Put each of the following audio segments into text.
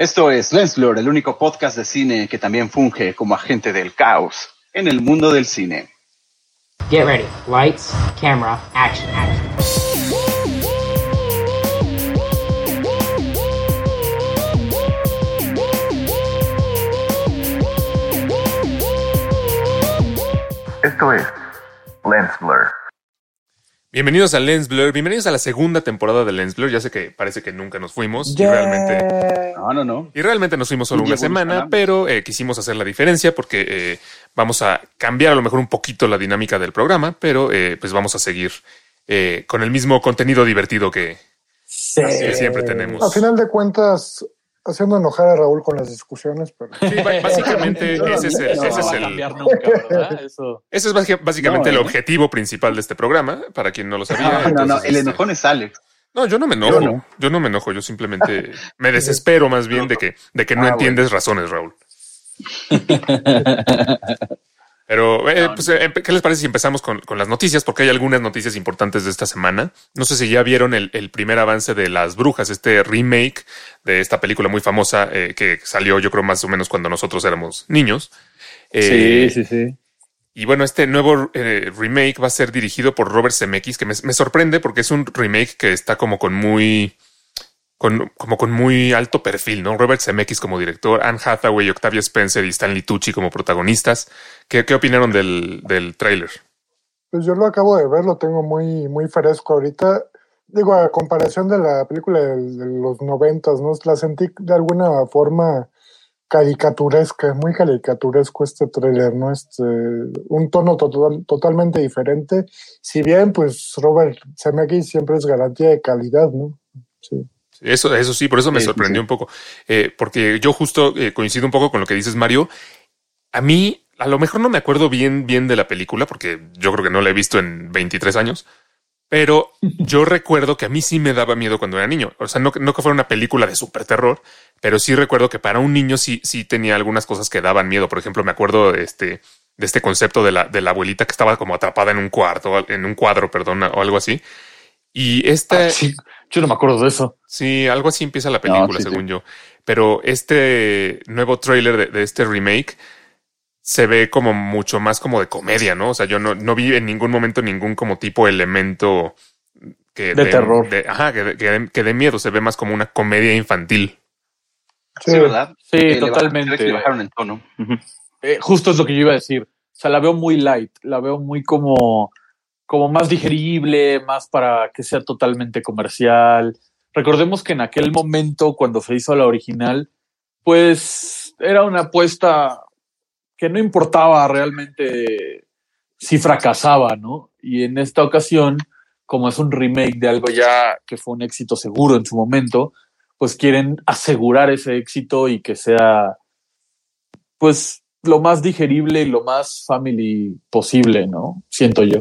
Esto es Lensblur, el único podcast de cine que también funge como agente del caos en el mundo del cine. Get ready. Lights, camera, action, action. Esto es Lens Blur. Bienvenidos a Lens Blur, bienvenidos a la segunda temporada de Lens Blur. Ya sé que parece que nunca nos fuimos y realmente, No, no, no. y realmente nos fuimos solo Y una semana, pero eh, quisimos hacer la diferencia porque eh, vamos a cambiar a lo mejor un poquito la dinámica del programa, pero eh, pues vamos a seguir eh, con el mismo contenido divertido que, que siempre tenemos. A final de cuentas, haciendo enojar a Raúl con las discusiones, pero Sí, básicamente ese es el, No ese es va a el- cambiar nunca, ¿verdad? Eso. ese es basi- básicamente No, el ¿eh? objetivo principal de este programa, para quien no lo sabía. No, no, no, Entonces, el este, enojón es Alex. No, yo no me enojo. Yo Yo no. no, me enojo. Yo simplemente me desespero más bien de que, de que no Ah, entiendes razones, Raúl. Pero, eh, pues, eh, ¿qué les parece si empezamos con, con las noticias? Porque hay algunas noticias importantes de esta semana. No sé si ya vieron el, el primer avance de Las Brujas, este remake de esta película muy famosa eh, que salió, yo creo, más o menos cuando nosotros éramos niños. Eh, sí, sí, sí. y bueno, este nuevo eh, remake va a ser dirigido por Robert Zemeckis, que me, me sorprende porque es un remake que está como con muy, con, como con muy alto perfil, ¿no? Robert Zemeckis como director, Anne Hathaway, Octavia Spencer y Stanley Tucci como protagonistas. ¿Qué, qué opinaron del, del tráiler? pues yo lo acabo de ver, lo tengo muy, muy fresco ahorita. Digo, a comparación de la película de, los noventas, ¿no? La sentí de alguna forma caricaturesca, muy caricaturesco este tráiler, ¿no? Este, un tono total- totalmente diferente. Si bien, pues Robert Zemeckis siempre es garantía de calidad, ¿no? Sí. Eso, eso sí, por eso me Sí, sorprendió sí. un poco, Eh, porque yo justo eh, coincido un poco con lo que dices, Mario. A mí, a lo mejor no me acuerdo bien, bien de la película, porque yo creo que no la he visto en 23 años, pero yo recuerdo que a mí sí me daba miedo cuando era niño. O sea, no, no que fuera una película de super terror, pero sí recuerdo que para un niño sí, sí tenía algunas cosas que daban miedo. Por ejemplo, me acuerdo de este, de este concepto de la, de la abuelita que estaba como atrapada en un cuarto, en un cuadro, perdón, o algo así. Y esta, Ah, sí. Yo no me acuerdo de eso. Sí, algo así empieza la película, sí. según yo. Pero este nuevo tráiler de, de este remake se ve como mucho más como de comedia, ¿no? O sea, yo no, no vi en ningún momento ningún como tipo elemento que De terror. de- ajá, que, de- que de- que de miedo. Se ve más como una comedia infantil. Sí, Sí. ¿verdad? Sí, totalmente. le bajaron el tono. Eh, justo es lo que yo iba a decir. O sea, la veo muy light, la veo muy como, como más digerible, más para que sea totalmente comercial. Recordemos que en aquel momento, cuando se hizo la original, pues era una apuesta que no importaba realmente si fracasaba, ¿no? Y en esta ocasión, como es un remake de algo ya que fue un éxito seguro en su momento, pues quieren asegurar ese éxito y que sea pues lo más digerible y lo más family posible, ¿no? Siento yo.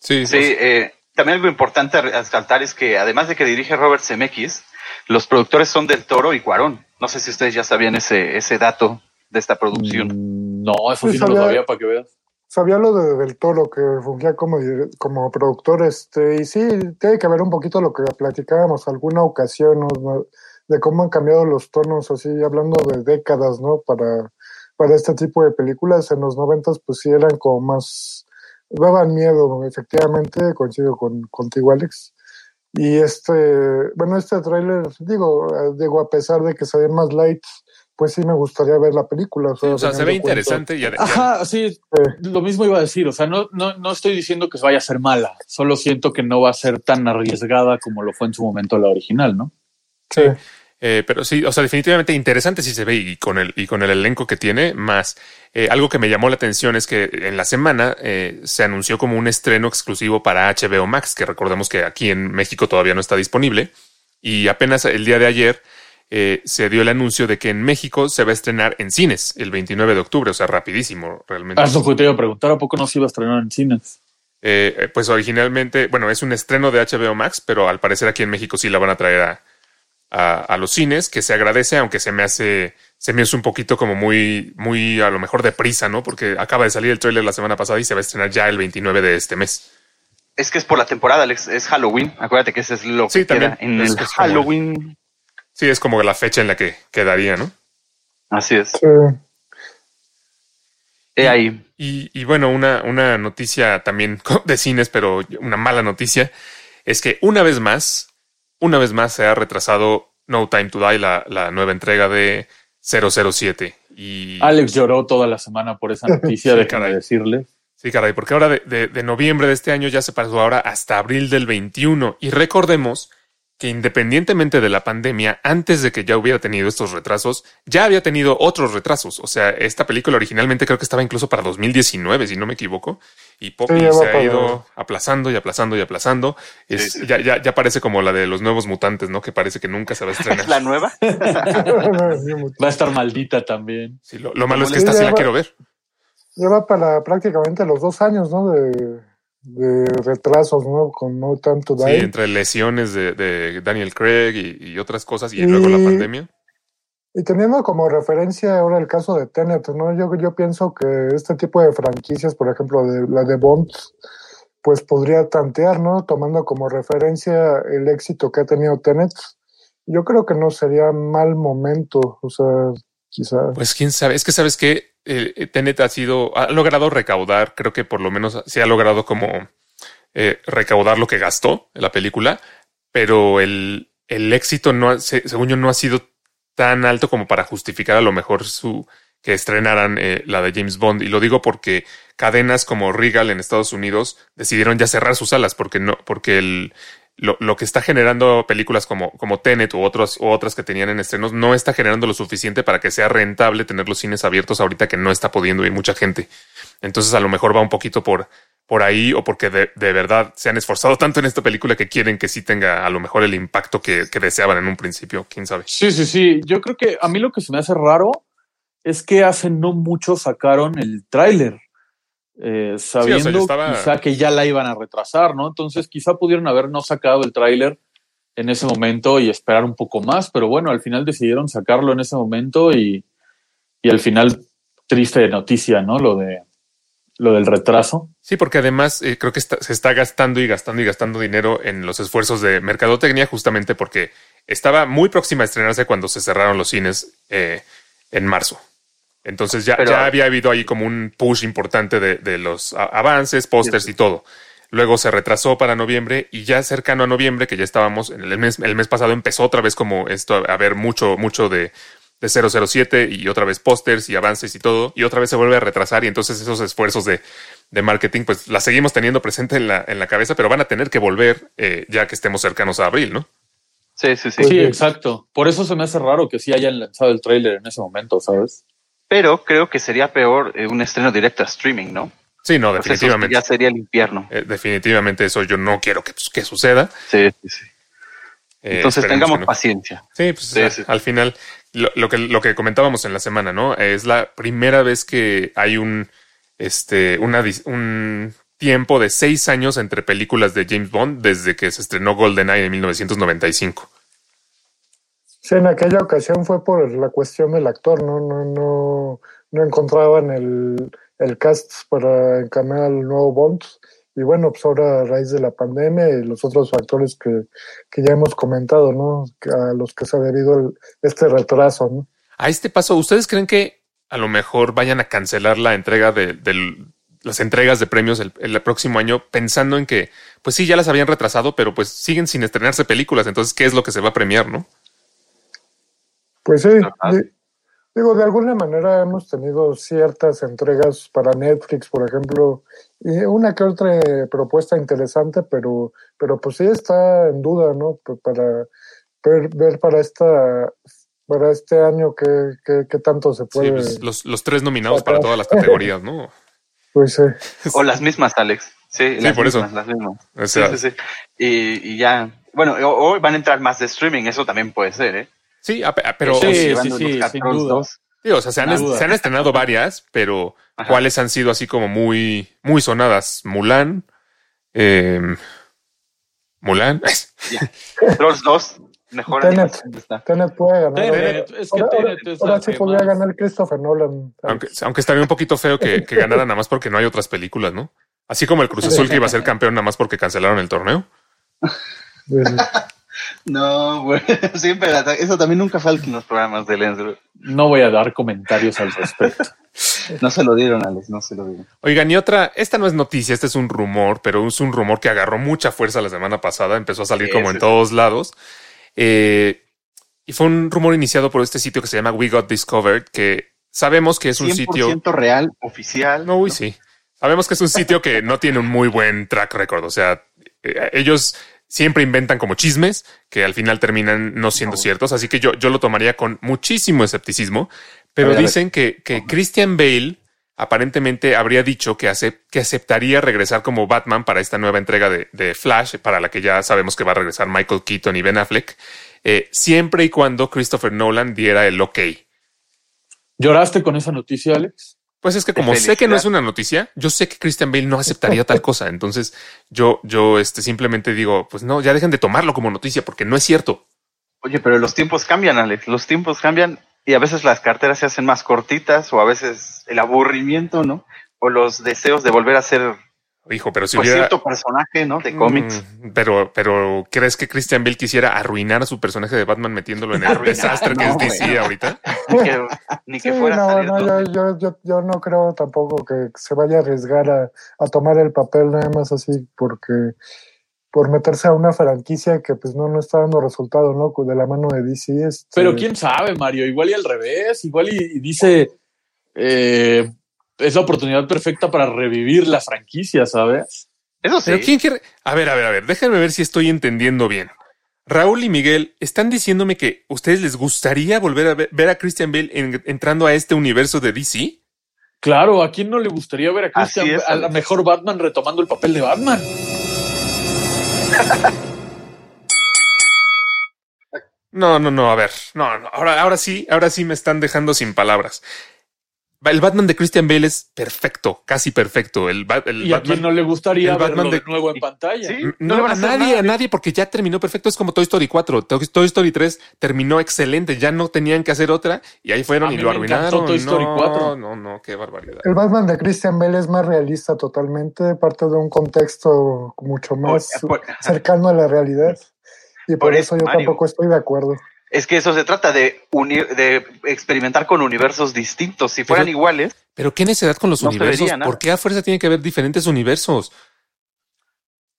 Sí, Sí, eh, también algo importante a resaltar es que además de que dirige Robert Zemeckis, los productores son Del Toro y Cuarón. No sé si ustedes ya sabían ese, ese dato de esta producción. Mm, No, eso Sí, sí no lo sabía- sabía para que veas. Sabía lo de Del Toro, que fungía como, como productor, este, y sí, tiene que ver un poquito lo que platicábamos alguna ocasión, ¿no? de cómo han cambiado los tonos, así hablando de décadas, ¿no? Para, para este tipo de películas. En los noventas, pues sí eran como más, daban miedo, efectivamente, coincido con, contigo, Alex. Y este, bueno, este tráiler, digo, eh, digo, a pesar de que se ve más light, pues sí me gustaría ver la película. Sí, o sea, se ve interesante y Ajá, sí, Sí. lo mismo iba a decir. O sea, no, no, no estoy diciendo que vaya a ser mala. Solo siento que no va a ser tan arriesgada como lo fue en su momento la original, ¿no? Sí. Eh, pero sí, o sea, definitivamente interesante si se ve y con el, y con el elenco que tiene más. Eh, algo que me llamó la atención es que en la semana eh, se anunció como un estreno exclusivo para HBO Max, que recordemos que aquí en México todavía no está disponible. Y apenas el día de ayer eh, se dio el anuncio de que en México se va a estrenar en cines el 29 de octubre, o sea, rapidísimo, realmente. Ah, Eso que te iba a preguntar, ¿a poco no se iba a estrenar en cines? Pues originalmente, bueno, es un estreno de HBO Max, pero al parecer aquí en México sí la van a traer a, a, a los cines, que se agradece, aunque se me hace, se me hace un poquito como muy, muy a lo mejor deprisa, ¿no? Porque acaba de salir el tráiler la semana pasada y se va a estrenar ya el 29 de este mes. Es que es por la temporada, Alex, es Halloween. Acuérdate que ese es lo Sí, que queda también. en Es el que es como- Halloween. Sí, es como la fecha en la que quedaría, ¿no? Así es. Sí. He ahí. Y, y bueno, una, una noticia también de cines, pero una mala noticia, es que una vez más, una vez más se ha retrasado No Time to Die, la, la nueva entrega de 007. Y Alex lloró toda la semana por esa noticia, Sí, déjame caray. decirle. sí, caray, porque ahora de, de- de noviembre de este año ya se pasó ahora hasta abril del 21. Y recordemos que independientemente de la pandemia, antes de que ya hubiera tenido estos retrasos, ya había tenido otros retrasos. O sea, esta película originalmente creo que estaba incluso para 2019, si no me equivoco. Y Poppy Sí, se ha ido aplazando y aplazando y aplazando. Es- Sí, sí. Ya, ya, ya parece como la de los nuevos mutantes, ¿no? Que parece que nunca se va a estrenar. ¿Es la nueva? Va a estar maldita también. Sí, lo, lo malo es que esta sí la quiero ver. Lleva para prácticamente los dos años, ¿no? De, de retrasos, ¿no? Con No Time to Sí, entre lesiones de, de Daniel Craig y, y otras cosas, y Y- luego la pandemia. Y teniendo como referencia ahora el caso de Tenet, ¿no? Yo, yo pienso que este tipo de franquicias, por ejemplo, de, la de Bond, pues podría tantear, ¿no? Tomando como referencia el éxito que ha tenido Tenet. Yo creo que no sería mal momento, o sea, quizá. Pues quién sabe, es que sabes que Tenet ha sido, ha logrado recaudar, creo que por lo menos se ha logrado como eh, recaudar lo que gastó en la película, pero el, el éxito no, ha- se- según yo, no ha sido tan alto como para justificar a lo mejor su que estrenaran eh, la de James Bond. Y lo digo porque cadenas como Regal en Estados Unidos decidieron ya cerrar sus salas porque no, porque el, lo, lo que está generando películas como, como Tenet u, otros, u otras que tenían en estrenos no está generando lo suficiente para que sea rentable tener los cines abiertos ahorita que no está pudiendo ir mucha gente. Entonces a lo mejor va un poquito por, por ahí o porque de, de verdad se han esforzado tanto en esta película que quieren que sí tenga a lo mejor el impacto que, que deseaban en un principio, quién sabe. Sí, sí, sí. Yo creo que a mí lo que se me hace raro es que hace no mucho sacaron el tráiler. Eh, sabiendo estaba- quizá que ya la iban a retrasar, ¿no? Entonces quizá pudieron haber no sacado el tráiler en ese momento y esperar un poco más, pero bueno, al final decidieron sacarlo en ese momento y, y al final triste noticia, ¿no? Lo de lo del retraso. Sí, porque además eh, creo que está- se está gastando y gastando y gastando dinero en los esfuerzos de mercadotecnia justamente porque estaba muy próxima a estrenarse cuando se cerraron los cines eh, en marzo. Entonces ya, Pero- ya había habido ahí como un push importante de, de los avances, pósters y todo. Luego se retrasó para noviembre y ya cercano a noviembre, que ya estábamos en el mes, el mes pasado empezó otra vez como esto a haber mucho, mucho de, de 007 y otra vez pósters y avances y todo, y otra vez se vuelve a retrasar y entonces esos esfuerzos de, de marketing pues la seguimos teniendo presente en la, en la cabeza, pero van a tener que volver eh, ya que estemos cercanos a abril, ¿no? Sí, sí, sí. Sí, Sí. exacto. Por eso se me hace raro que sí hayan lanzado el tráiler en ese momento, ¿sabes? Pero creo que sería peor eh, un estreno directo a streaming, ¿no? Sí, no, Pues eso definitivamente. ya sería el infierno. Eh, definitivamente eso yo no quiero que, pues, que suceda. Sí, sí, sí. Eh, Entonces tengamos no. paciencia. Sí, pues Sí, a- sí. al final, lo, lo que, lo que comentábamos en la semana, ¿no? Es la primera vez que hay un, este, una, un tiempo de seis años entre películas de James Bond desde que se estrenó GoldenEye en 1995. Sí, en aquella ocasión fue por la cuestión del actor, ¿no? No, no, no encontraban el, el cast para encarnar al nuevo Bond. Y bueno, pues ahora a raíz de la pandemia y los otros factores que, que ya hemos comentado, ¿no? Que A los que se ha debido el- este retraso, ¿no? A este paso, ¿ustedes creen que a lo mejor vayan a cancelar la entrega de, del- las entregas de premios el, el próximo año pensando en que, pues sí, ya las habían retrasado, pero pues siguen sin estrenarse películas. Entonces, ¿qué es lo que se va a premiar, no? Pues sí, digo, de alguna manera hemos tenido ciertas entregas para Netflix, por ejemplo, y una que otra propuesta interesante, pero, pero pues sí está en duda, ¿no? Para ver, ver para esta para este año qué, qué, qué tanto se Sí, puede. pues, los, los tres nominados para todas las categorías, ¿no? Pues sí. O las mismas, Alex. Sí, las por eso. mismas, las mismas. O sea, sí, sí, sí. Y, y ya. Bueno, o- hoy van a entrar más de streaming, eso también puede ser, ¿eh? Sí, a- a- pero Sí, sí, sí, los sin duda. 2. Sí, o sea, se han, se han estrenado varias, pero Ajá. ¿cuáles han sido así como muy, muy sonadas? Mulan, eh, Mulan, Trolls 2, mejor Tenet. Tenet puede ganar. Tenet, es que ahora, Tenet es ahora la sí podría ganar Christopher Nolan. aunque, aunque estaría un poquito feo que, que ganara nada más porque no hay otras películas, ¿no? Así como el Cruz Azul que iba a ser campeón nada más porque cancelaron el torneo. No, güey. Siempre la- eso también nunca falta en los programas de Lens. No voy a dar comentarios al respecto. No se lo dieron, Alex, no se lo dieron. Oigan, y otra, esta no es noticia, este es un rumor, pero es un rumor que agarró mucha fuerza la semana pasada, empezó a salir Sí, como en sí. todos lados. Eh, y fue un rumor iniciado por este sitio que se llama We Got Discovered, que sabemos que es un 100% sitio... real, oficial. No, uy, sí. Sabemos que es un sitio que no tiene un muy buen track record. O sea, eh, ellos siempre inventan como chismes que al final terminan no siendo ciertos. Así que yo, yo lo tomaría con muchísimo escepticismo. Pero ver, dicen que, que Christian Bale aparentemente habría dicho que, acep- que aceptaría regresar como Batman para esta nueva entrega de, de Flash, para la que ya sabemos que va a regresar Michael Keaton y Ben Affleck, eh, siempre y cuando Christopher Nolan diera el ok. ¿Lloraste con esa noticia, Alex? Pues es que como sé que no es una noticia, yo sé que Christian Bale no aceptaría tal cosa. Entonces yo, yo este, simplemente digo, pues no, ya dejen de tomarlo como noticia porque no es cierto. Oye, pero los tiempos cambian, Alex. Los tiempos cambian y a veces las carteras se hacen más cortitas o a veces el aburrimiento, ¿no? O los deseos de volver a ser Hijo, pero si pues, hubiera... cierto personaje, ¿no? De cómics. Mm, Pero, pero ¿crees que Christian Bale quisiera arruinar a su personaje de Batman metiéndolo en el Arruinar, desastre que es DC ahorita? Ni que, ni que Sí, fuera no, ¿no? yo, yo, yo, yo no creo tampoco que se vaya a arriesgar a, a tomar el papel nada más así porque por meterse a una franquicia que pues no, no está dando resultado, ¿no? De la mano de DC. Este, Pero quién sabe, Mario, igual y al revés, igual y, y dice, eh, es la oportunidad perfecta para revivir la franquicia, ¿sabes? Eso sí. Pero ¿quién quiere? A ver, a ver, a ver, déjenme ver si estoy entendiendo bien. Raúl y Miguel están diciéndome que a ustedes les gustaría volver a ver, ver a Christian Bale en- entrando a este universo de DC. Claro, ¿a quién no le gustaría ver a Christian, es, a la mejor Batman retomando el papel de Batman? No, no, no, a ver, no, no, ahora, ahora sí, ahora sí me están dejando sin palabras. El Batman de Christian Bale es perfecto, casi perfecto. El, ¿Y a Batman, quién no le gustaría el Batman verlo de, de- nuevo en pantalla? Sí. No a a nadie, nada. a nadie, porque ya terminó perfecto. Es como Toy Story 4. Toy Story 3 terminó excelente. Ya no tenían que hacer otra y ahí fueron A y mí lo arruinaron. Toy Story no, 4. no, no, qué barbaridad. El Batman de Christian Bale es más realista totalmente, parte de un contexto mucho más por- cercano a la realidad. Y por, Por eso eso, yo Mario. tampoco estoy de acuerdo. Es que eso se trata de unir, de experimentar con universos distintos. Si fueran Pero- iguales, Pero qué necesidad con los No universos. ¿Por qué a fuerza tiene que haber diferentes universos?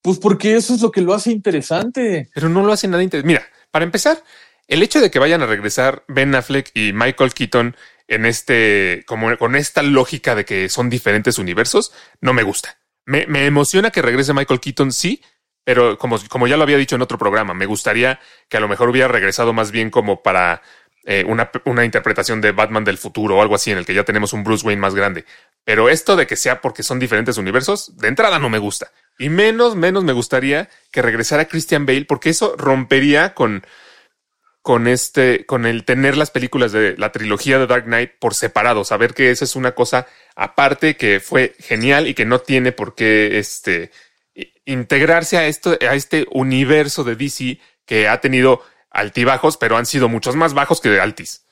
Pues porque eso es lo que lo hace interesante. Pero no lo hace nada interesante. Mira, para empezar, el hecho de que vayan a regresar Ben Affleck y Michael Keaton en este, como con esta lógica de que son diferentes universos, no me gusta. Me, me emociona que regrese Michael Keaton, sí, pero como, como ya lo había dicho en otro programa, me gustaría que a lo mejor hubiera regresado más bien como para eh, una, una interpretación de Batman del futuro o algo así, en el que ya tenemos un Bruce Wayne más grande. Pero esto de que sea porque son diferentes universos, de entrada no me gusta. Y menos, menos me gustaría que regresara Christian Bale, porque eso rompería con, con este, con el tener las películas de la trilogía de Dark Knight por separado, saber que esa es una cosa aparte que fue genial y que no tiene por qué este integrarse a esto, a este universo de DC que ha tenido altibajos, pero han sido muchos más bajos que de altis.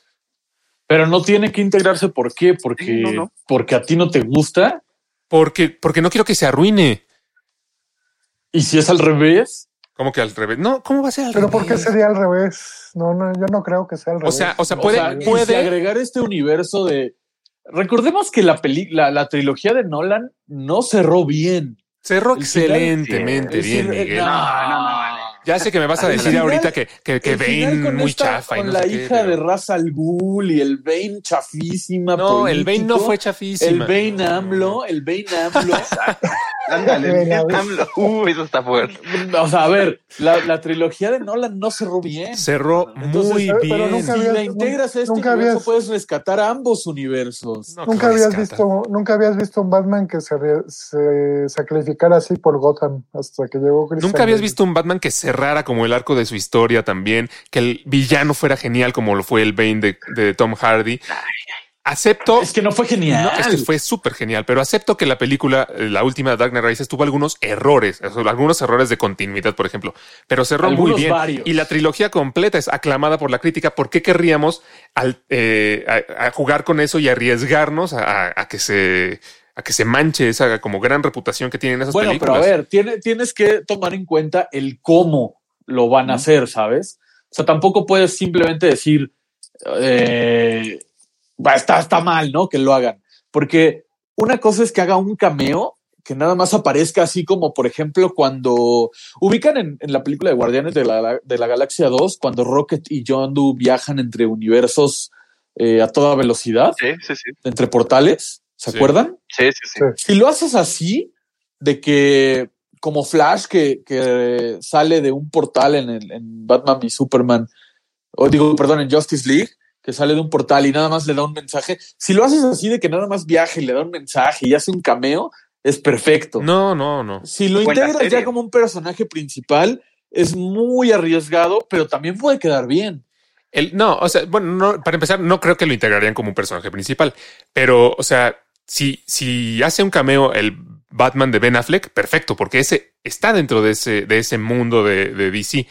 Pero no tiene que integrarse. ¿Por qué? Porque, Sí, no, no. porque a ti no te gusta. Porque, porque no quiero que se arruine. Y si es al revés, Como que al revés. No, ¿cómo va a ser al Pero revés? ¿por qué sería al revés? No, no, yo no creo que sea al O revés. sea, o sea, o puede, sea, si puede, agregar este universo de. Recordemos que la, peli, la, la trilogía de Nolan no cerró bien. Cerró excelentemente bien, Miguel. no, No, no, no, vale. Ya sé que me vas a decir final- ahorita que, que, que Bane con muy esta- chafa y con no la sé qué, hija de Ra's al Ghul y el Bane chafísima. No, el Bane no fue chafísima. El Bane AMLO, el Bane AMLO. ándale, AMLO. Uh, eso está fuerte. o sea, a ver, la, la trilogía de Nolan no cerró bien. Cerró Entonces, muy bien. pero nunca Si habías- la integras a este nunca universo, habías- puedes rescatar ambos universos. No, Nunca habías rescata. visto, nunca habías visto un Batman que se, se sacrificara así por Gotham hasta que llegó Christian Nunca habías visto un Batman que cerrara como el arco de su historia también, que el villano fuera genial como lo fue el Bane de, de Tom Hardy. Acepto. Es que no fue genial. No, es que fue súper genial, pero acepto que la película, eh, la última de Dark Knight Rises, tuvo algunos errores, algunos errores de continuidad, por ejemplo, pero cerró muy bien. varios. Y la trilogía completa es aclamada por la crítica. ¿Por qué querríamos al, eh, a, a jugar con eso y arriesgarnos a, a- a que se a que se manche esa como gran reputación que tienen esas Bueno, películas? pero a ver, tiene- tienes que tomar en cuenta el cómo lo van a hacer, ¿sabes? O sea, tampoco puedes simplemente decir, eh, va, está, está mal, ¿no? Que lo hagan. Porque una cosa es que haga un cameo, que nada más aparezca así como, por ejemplo, cuando ubican en, en la película de Guardianes de la, de la Galaxia 2, cuando Rocket y John Doe viajan entre universos eh, a toda velocidad, Sí, sí, sí. entre portales, ¿se Sí. acuerdan? Sí, sí, sí. Sí. Si lo haces así, de que como Flash que, que sale de un portal en, el, en Batman y Superman, o digo, perdón, en Justice League, que sale de un portal y nada más le da un mensaje, si lo haces así de que nada más viaje y le da un mensaje y hace un cameo, es perfecto. No, no, no. Si lo Buena integras serie. ya como un personaje principal, es muy arriesgado, pero también puede quedar bien. El, no, o sea, bueno, no, para empezar, no creo que lo integrarían como un personaje principal, pero, o sea, si, si hace un cameo el Batman de Ben Affleck, perfecto, porque ese está dentro de ese, de ese mundo de, de DC.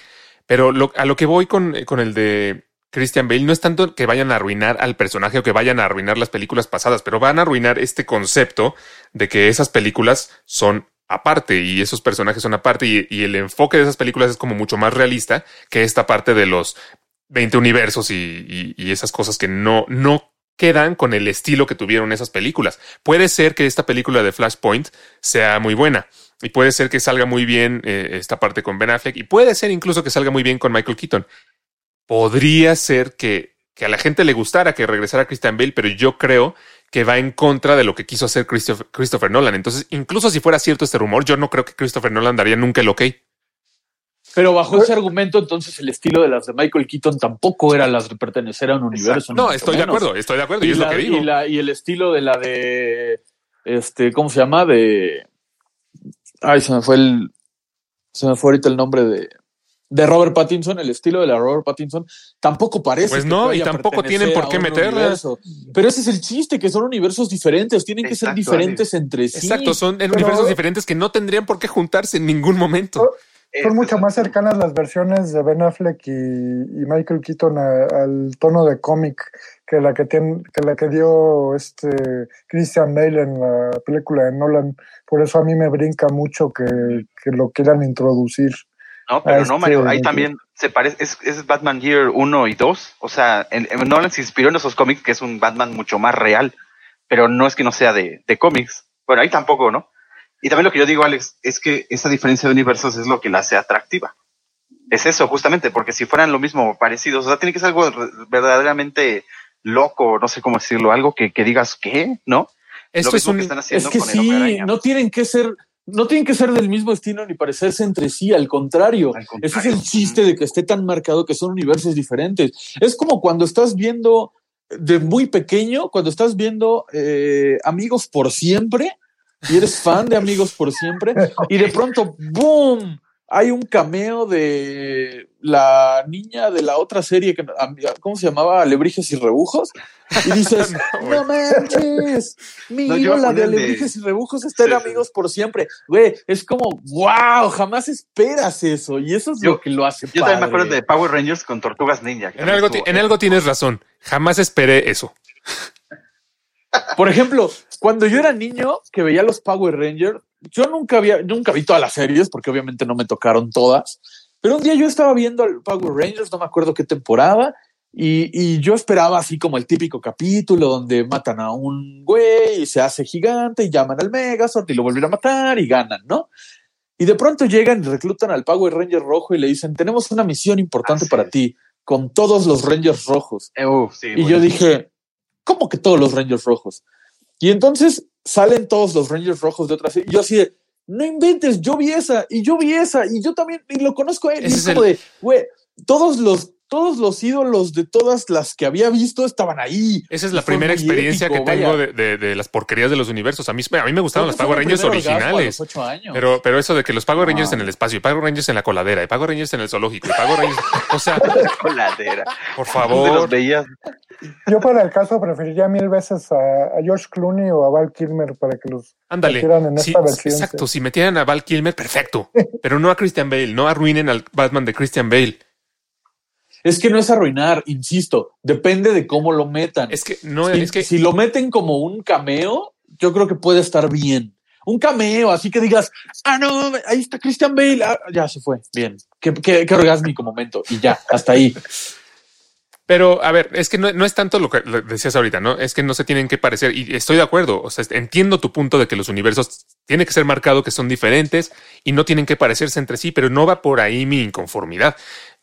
Pero a lo que voy con, con el de Christian Bale no es tanto que vayan a arruinar al personaje o que vayan a arruinar las películas pasadas, pero van a arruinar este concepto de que esas películas son aparte y esos personajes son aparte y, y el enfoque de esas películas es como mucho más realista que esta parte de los 20 universos y, y- y esas cosas que no, no quedan con el estilo que tuvieron esas películas. Puede ser que esta película de Flashpoint sea muy buena y puede ser que salga muy bien eh, esta parte con Ben Affleck y puede ser incluso que salga muy bien con Michael Keaton. Podría ser que, que a la gente le gustara que regresara Christian Bale, pero yo creo que va en contra de lo que quiso hacer Christopher, Christopher Nolan. Entonces, incluso si fuera cierto este rumor, yo no creo que Christopher Nolan daría nunca el ok. Pero bajo ese argumento, entonces el estilo de las de Michael Keaton tampoco era las de pertenecer a un universo. ni No, estoy de acuerdo, estoy de acuerdo y, Y, es la- lo que digo. y la- y el estilo de la de este, ¿cómo se llama? De ay, se me fue el se me fue ahorita el nombre de de Robert Pattinson, el estilo de la Robert Pattinson tampoco parece. Pues que no, vaya y tampoco tienen por qué meterla. universo. Pero ese es el chiste, que son universos diferentes, tienen que ser diferentes entre sí. Exacto, son Pero- universos diferentes que no tendrían por qué juntarse en ningún momento. Son mucho más cercanas las versiones de Ben Affleck y, y Michael Keaton a- al tono de cómic que la que, tiene, que la que dio este Christian Bale en la película de Nolan. Por eso a mí me brinca mucho que, que lo quieran introducir. No, pero no, este, Mario, ahí también se parece, es, es Batman Year 1 y 2. O sea, en, en Nolan se inspiró en esos cómics, que es un Batman mucho más real, pero no es que no sea de, de cómics. Bueno, ahí tampoco, ¿no? Y también lo que yo digo, Alex, es que esa diferencia de universos es lo que la hace atractiva. Es eso, justamente, porque si fueran lo mismo, parecidos, o sea, tiene que ser algo verdaderamente loco, no sé cómo decirlo, algo que, que digas, ¿qué? ¿No? Esto lo es un, que están haciendo Es que con sí, no tienen que ser, no tienen que ser del mismo estilo ni parecerse entre sí, al contrario. Al Ese es el chiste de que esté tan marcado que son universos diferentes. Es como cuando estás viendo de muy pequeño, cuando estás viendo eh, Amigos por Siempre y eres fan de Amigos por Siempre y de pronto, ¡boom! Hay un cameo de la niña de la otra serie, que, ¿cómo se llamaba? Alebrijes y Rebujos. Y dices, No, no, manches, mi No, yo iba a ídola de Alebrijes y Rebujos está en Sí, sí. Amigos por Siempre. Güey, es como, wow, jamás esperas eso. Y eso es Yo- lo que lo hace Yo también me acuerdo de Power Rangers con Tortugas Ninja. algo, en algo tienes razón. Jamás esperé eso. Por ejemplo, cuando yo era niño que veía los Power Rangers, yo nunca había, nunca vi todas las series porque obviamente no me tocaron todas. Pero un día yo estaba viendo al Power Rangers, no me acuerdo qué temporada, y, y yo esperaba así como el típico capítulo donde matan a un güey y se hace gigante y llaman al Megazord y lo vuelven a matar y ganan, ¿no? Y de pronto llegan y reclutan al Power Ranger rojo y le dicen, tenemos una misión importante para ti, con todos los Rangers rojos. Eh, sí, Y bueno. yo dije, ¿cómo que todos los Rangers rojos? Y entonces salen todos los Rangers rojos de otra serie. Yo así de, no inventes, yo vi esa, y yo vi esa, y yo también, y lo conozco a él. Y es es como el- de, güey, todos los, todos los ídolos de todas las que había visto estaban ahí. Esa es la primera experiencia épico, que tengo de, de- de las porquerías de los universos. A mí, a mí me gustaban los Power Rangers originales. los ocho años. Pero, pero eso de que los Power Rangers Ah. en el espacio, y Power Rangers en la coladera, y Power Rangers en el zoológico, y Power Rangers. O sea, coladera. por ¿Dónde los favor. Yo para el caso preferiría mil veces a, a George Clooney o a Val Kilmer para que los Ándale. metieran en Sí, esta versión. exacto. Si metieran a Val Kilmer, perfecto. Pero no a Christian Bale. No arruinen al Batman de Christian Bale. Es que no es arruinar, insisto, depende de cómo lo metan. Es que no, si, es que si lo meten como un cameo, yo creo que puede estar bien. Un cameo, así que digas, ah, no, ahí está Christian Bale, ah, ya se fue, bien. qué, qué, qué orgásmico momento. Y ya, hasta ahí. Pero, a ver, es que no, no es tanto lo que decías ahorita, ¿no? Es que no se tienen que parecer. Y estoy de acuerdo. O sea, entiendo tu punto de que los universos tiene que ser marcado que son diferentes y no tienen que parecerse entre sí, pero no va por ahí mi inconformidad.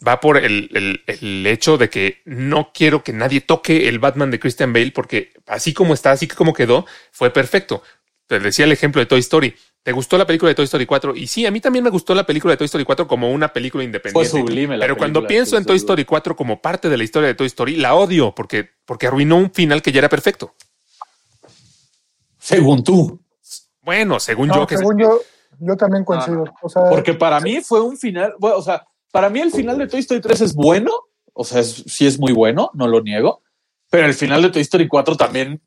Va por el, el, el hecho de que no quiero que nadie toque el Batman de Christian Bale porque así como está, así como quedó, fue perfecto. Te decía el ejemplo de Toy Story. ¿Te gustó la película de Toy Story 4? Y sí, a mí también me gustó la película de Toy Story 4 como una película independiente. Fue sublime la Pero cuando pienso en Toy. Story 4 como parte de la historia de Toy Story, la odio porque, porque arruinó un final que ya era perfecto. Según tú. Bueno, según No, yo, que según yo, yo también coincido. O sea, Porque para mí fue un final, bueno, o sea, para mí el final de Toy Story 3 es bueno, o sea, es- sí es muy bueno, no lo niego, pero el final de Toy Story 4 también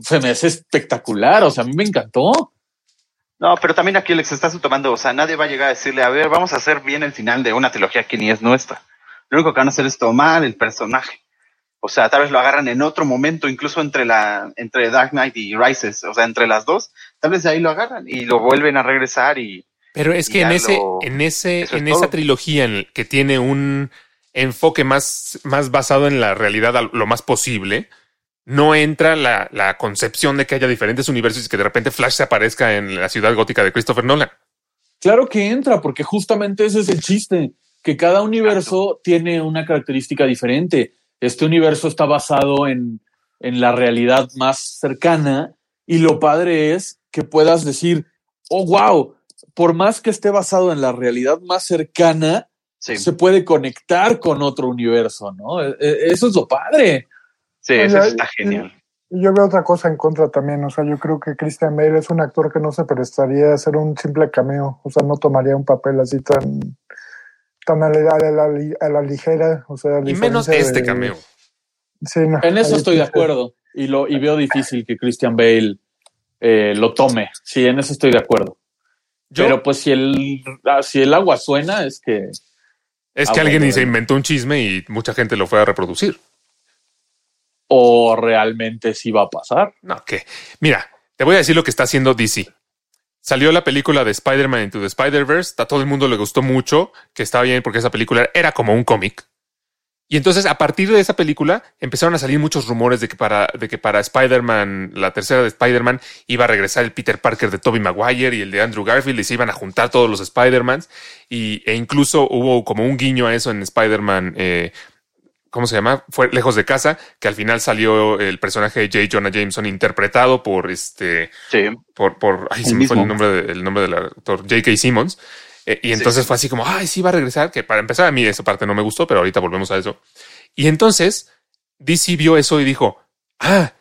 se me hace espectacular, o sea, a mí me encantó. No, pero también aquí Alex está tomando, o sea, nadie va a llegar a decirle, a ver, vamos a hacer bien el final de una trilogía que ni es nuestra. Lo único que van a hacer es tomar el personaje. O sea, tal vez lo agarran en otro momento, incluso entre la, entre Dark Knight y Rises, o sea, entre las dos, tal vez de ahí lo agarran y lo vuelven a regresar y Pero es que en ese, lo- en ese, es en esa todo. trilogía que tiene un enfoque más, más basado en la realidad lo más posible, no entra la, la concepción de que haya diferentes universos y que de repente Flash se aparezca en la ciudad gótica de Christopher Nolan. Claro que entra, porque justamente ese es el chiste, que cada universo tiene una característica diferente. Este universo está basado en, en la realidad más cercana y lo padre es que puedas decir, oh, wow, por más que esté basado en la realidad más cercana, sí, se puede conectar con otro universo, ¿no? E- e- Eso es lo padre. sí, eso está genial. Y yo veo otra cosa en contra también. O sea, yo creo que Christian Bale es un actor que no se prestaría a hacer un simple cameo. O sea, no tomaría un papel así tan, tan a la, a la- a la ligera. O sea, Y menos este de- cameo. Sí, no, En eso estoy de acuerdo y, lo, y veo difícil que Christian Bale eh, lo tome. Sí, en eso estoy de acuerdo. Yo, Pero pues si el, ah, si el agua suena, es que es ah, que alguien se bueno. inventó un chisme y mucha gente lo fue a reproducir. o realmente sí va a pasar. No, que mira, te voy a decir lo que está haciendo DC. Salió la película de Spider-Man Into the Spider-Verse. A todo el mundo le gustó mucho, que estaba bien porque esa película era como un cómic. Y entonces, a partir de esa película, empezaron a salir muchos rumores de que para, de que para Spider-Man, la tercera de Spider-Man, iba a regresar el Peter Parker de Tobey Maguire y el de Andrew Garfield y se iban a juntar todos los Spider-Mans. Y, e incluso hubo como un guiño a eso en Spider-Man, eh, ¿cómo se llama? Fue Lejos de Casa, que al final salió el personaje de J. Jonah Jameson interpretado por este, Sí, por, por, ay, El se me fue el nombre, de- el nombre del actor, J.K. Simmons. Eh, y entonces sí. fue así como, ay, sí va a regresar, que para empezar a mí esa parte no me gustó, pero ahorita volvemos a eso. Y entonces DC vio eso y dijo, ah,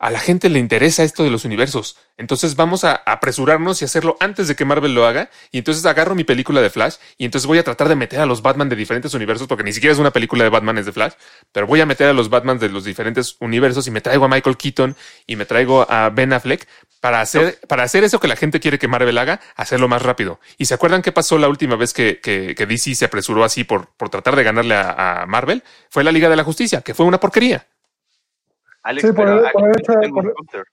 a la gente le interesa esto de los universos. Entonces vamos a apresurarnos y hacerlo antes de que Marvel lo haga. Y entonces agarro mi película de Flash y entonces voy a tratar de meter a los Batman de diferentes universos, porque ni siquiera es una película de Batman, es de Flash, pero voy a meter a los Batman de los diferentes universos y me traigo a Michael Keaton y me traigo a Ben Affleck para hacer, para hacer eso que la gente quiere que Marvel haga, hacerlo más rápido. ¿Y se acuerdan qué pasó la última vez que, que, que DC se apresuró así por, por tratar de ganarle a, a Marvel? Fue la Liga de la Justicia, que fue una porquería. Alex, Sí, por pero por sí tengo un counter.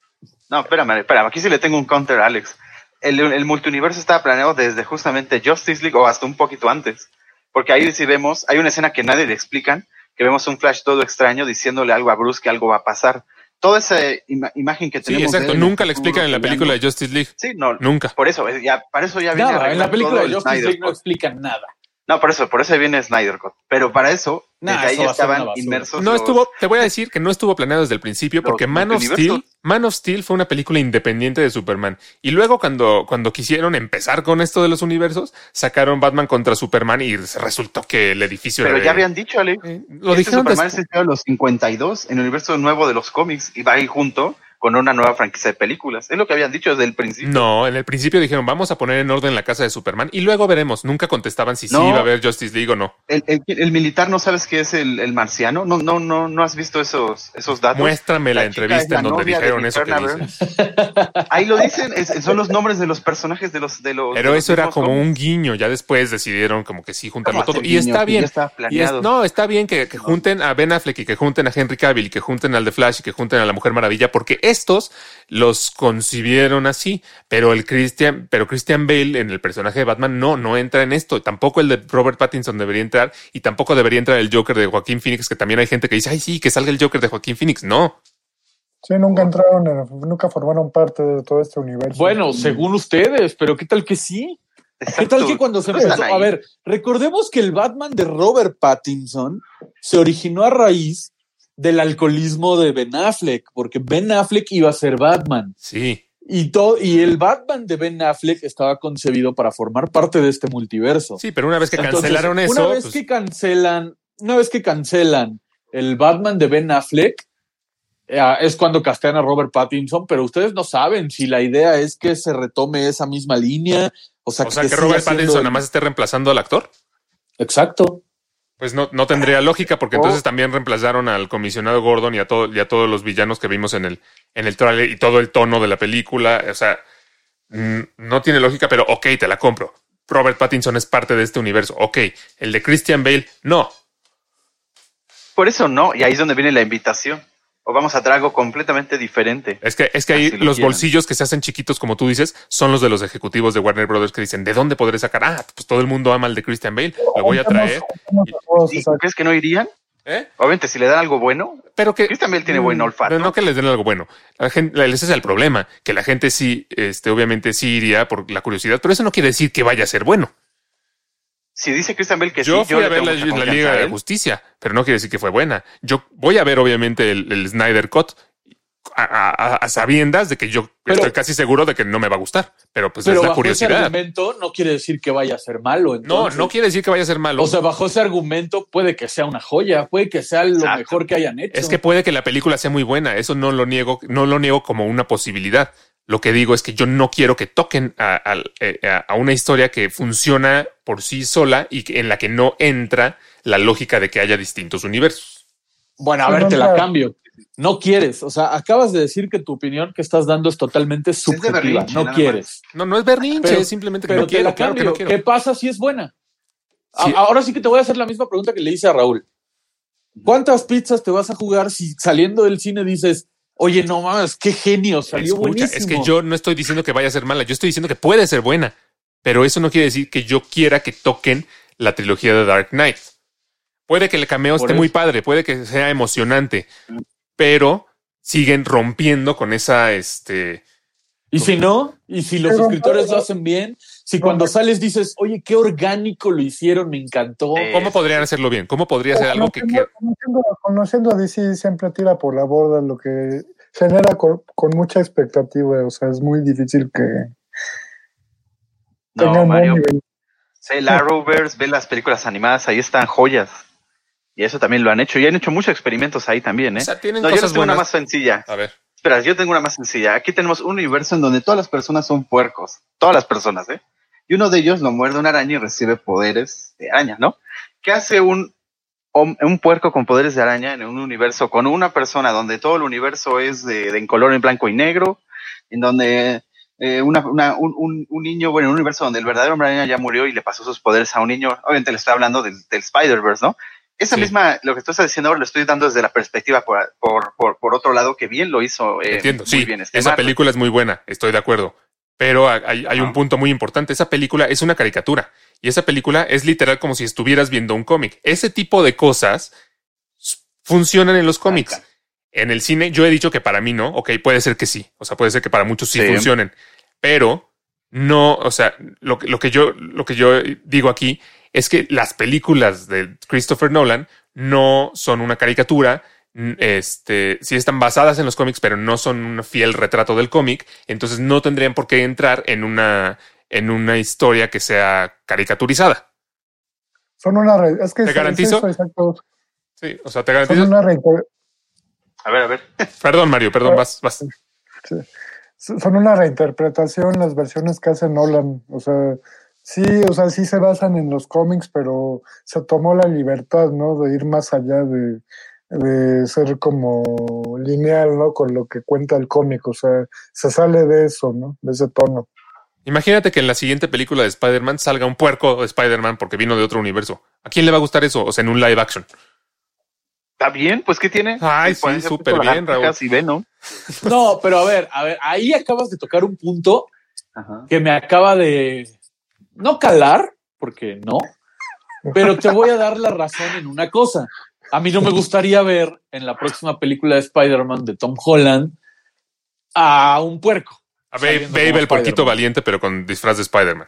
No, espérame, espérame, aquí sí le tengo un counter, Alex. El, el multiuniverso estaba planeado desde justamente Justice League o hasta un poquito antes. Porque ahí sí vemos, hay una escena que nadie le explican, que vemos un Flash todo extraño diciéndole algo a Bruce que algo va a pasar. Toda esa ima- imagen que Sí, tenemos. de exacto. él en el Nunca le explican en la película no, por eso, en por eso, viene Snyder Cut. Pero para eso, Nah, desde ahí eso estaban inmersos. No los- estuvo, te voy a decir que no estuvo planeado desde el principio Los porque Man of. Steel, Man of Steel fue una película independiente de Superman. Y luego cuando, cuando quisieron empezar con esto de los universos, sacaron Batman contra Superman y resultó que el edificio Pero era ya habían dicho, Alex. Eh, lo Este dijeron Superman después. es el de los 52 en el universo nuevo de los cómics y va a ir junto con una nueva franquicia de películas. Es lo que habían dicho desde el principio. No, en el principio dijeron vamos a poner en orden la casa de Superman y luego veremos. Nunca contestaban si sí iba a haber Justice League o no. El, el- el militar no sabes qué es el, el marciano. No, no, no, no has visto esos, esos datos. Muéstrame la, entrevista la en donde dijeron eso que Linterna dices. Ahí lo dicen, es- son los nombres de los personajes de los de los. Pero de los eso era como un guiño. Ya después decidieron como que sí juntarlo ¿Cómo todo. Y está bien. Y es- no, está bien que, que junten a Ben Affleck y que junten a Henry Cavill y que junten al de Flash y que junten a la Mujer Maravilla, porque estos los concibieron así, pero el Christian, pero Christian Bale en el personaje de Batman no, no entra en esto. Tampoco el de Robert Pattinson debería entrar y tampoco debería entrar el Joker de Joaquín Phoenix, que también hay gente que dice, ay, sí, que salga el Joker de Joaquín Phoenix. No. Sí, nunca entraron, en- nunca formaron parte de todo este universo. Bueno, según ustedes, pero ¿qué tal que sí? ¿Qué tal que cuando se empezó? A ver, recordemos que el Batman de Robert Pattinson se originó a raíz del alcoholismo de Ben Affleck, porque Ben Affleck iba a ser Batman. Sí. Y, todo, y el Batman de Ben Affleck estaba concebido para formar parte de este multiverso. Sí, pero una vez que Entonces, cancelaron eso, Una vez pues, que cancelan, una vez que cancelan el Batman de Ben Affleck, eh, es cuando castean a Robert Pattinson, pero ustedes no saben si la idea es que se retome esa misma línea. O sea, o sea, que Robert Pattinson el- nada más esté reemplazando al actor. Exacto. Pues no, no tendría lógica, porque Oh. entonces también reemplazaron al comisionado Gordon y a, todo, y a todos los villanos que vimos en el, en el trailer y todo el tono de la película. O sea, no tiene lógica, pero ok, te la compro. Robert Pattinson es parte de este universo. Ok, el de Christian Bale, no. Por eso no, y ahí es donde viene la invitación. O vamos a hacer algo completamente diferente. Es que, es que ahí los quieren. bolsillos que se hacen chiquitos, como tú dices, son los de los ejecutivos de Warner Brothers que dicen, ¿de dónde podré sacar? Ah, pues todo el mundo ama el de Christian Bale, lo voy a traer. Juntamos a todos, ¿Y exacto. ¿Crees que no irían? ¿Eh? Obviamente, si le dan algo bueno, Pero que... Christian Bale tiene buen olfato. pero no que les den algo bueno. La gente, ese es el problema, que la gente sí, este, obviamente sí iría por la curiosidad, pero eso no quiere decir que vaya a ser bueno. Si dice Christian Bale que yo sí, fui yo a ver la, la Liga de la. Justicia, pero no quiere decir que fue buena. Yo voy a ver, obviamente, el, el Snyder Cut a, a- a sabiendas de que yo Pero- estoy casi seguro de que no me va a gustar, pero pues Pero es la bajo ese curiosidad. argumento no quiere decir que vaya a ser malo. No, no quiere decir que vaya a ser malo. O sea, bajo ese argumento puede que sea una joya, puede que sea lo Exacto. mejor que hayan hecho. Es que puede que la película sea muy buena, eso no lo niego, no lo niego como una posibilidad. Lo que digo es que yo no quiero que toquen a, eh, a- a una historia que funciona por sí sola y en la que no entra la lógica de que haya distintos universos. Bueno, a ver, te la cambio. No quieres, o sea, acabas de decir que tu opinión que estás dando es totalmente subjetiva, no quieres. No, no es berrinche, Pero- es simplemente que Pero no te quiero, la claro que no quiero. ¿Qué pasa si es buena? Sí. Ahora sí que te voy a hacer la misma pregunta que le hice a Raúl. ¿Cuántas pizzas te vas a jugar si saliendo del cine dices, oye, no mames, qué genio, salió Escucha, buenísimo? es que yo no estoy diciendo que vaya a ser mala, yo estoy diciendo que puede ser buena, pero eso no quiere decir que yo quiera que toquen la trilogía de Dark Knight. Puede que el cameo Por esté muy padre, puede que sea emocionante, pero siguen rompiendo con esa, este, Y si no, y si los escritores lo hacen bien, si cuando sales dices, oye, qué orgánico lo hicieron, me encantó. ¿cómo podrían hacerlo bien? ¿Cómo podría ser algo que, Conociendo, conociendo- a DC siempre tira por la borda lo que genera con, con mucha expectativa, o sea, es muy difícil que No, Mario, sé la Rovers, ve las películas animadas, ahí están joyas. Y eso también lo han hecho. Y han hecho muchos experimentos ahí también, ¿eh? o sea, tienen no, yo les cosas tengo una buenas? más sencilla. A ver, Espera, yo tengo una más sencilla. Aquí tenemos un universo en donde todas las personas son puercos. Todas las personas, ¿eh? Y uno de ellos lo muerde una araña y recibe poderes de araña, ¿no? ¿Qué hace un, un puerco con poderes de araña en un universo con una persona donde todo el universo es de, de en color en blanco y negro? En donde eh, una- un, un- un niño, bueno, en un universo donde el verdadero hombre araña ya murió y le pasó sus poderes a un niño. Obviamente le estoy hablando del, del Spider-Verse, ¿no? Esa Sí. misma, lo que tú estás diciendo ahora lo estoy dando desde la perspectiva por, por, por, por otro lado, que bien lo hizo. eh, entiendo, muy sí, bien este esa Marvel. película es muy buena, estoy de acuerdo. Pero hay, hay un punto muy importante. Esa película es una caricatura y esa película es literal como si estuvieras viendo un cómic. Ese tipo de cosas funcionan en los cómics. En el cine, yo he dicho que para mí no. Ok, puede ser que sí. O sea, puede ser que para muchos sí, Sí. funcionen. Pero no, o sea, lo, que- lo que yo, lo que yo digo aquí es que las películas de Christopher Nolan no son una caricatura. Este, sí están basadas en los cómics, pero no son un fiel retrato del cómic. Entonces no tendrían por qué entrar en una, en una historia que sea caricaturizada. Son una re- es que ¿Te es- es garantizo? eso, exacto. Sí, o sea, te Son garantizo. una reinter- A ver, a ver. Perdón, Mario, perdón, vas, vas. son una reinterpretación las versiones que hace Nolan. O sea, sí, o sea, sí se basan en los cómics, pero se tomó la libertad, ¿no? De ir más allá de, de ser como lineal, ¿no? Con lo que cuenta el cómic. O sea, se sale de eso, ¿no? De ese tono. Imagínate que en la siguiente película de Spider-Man salga un puerco de Spider-Man porque vino de otro universo. ¿A quién le va a gustar eso? O sea, en un live action. ¿Está bien? Pues, ¿qué tiene? Ay, sí, ser súper bien, Raúl. Y Venom. No, pero a ver, a ver, ahí acabas de tocar un punto Ajá. que me acaba de no calar, porque no, pero te voy a dar la razón en una cosa. A mí no me gustaría ver en la próxima película de Spider-Man de Tom Holland a un puerco. A Babe, el Spider-Man. valiente, pero con disfraz de Spider-Man.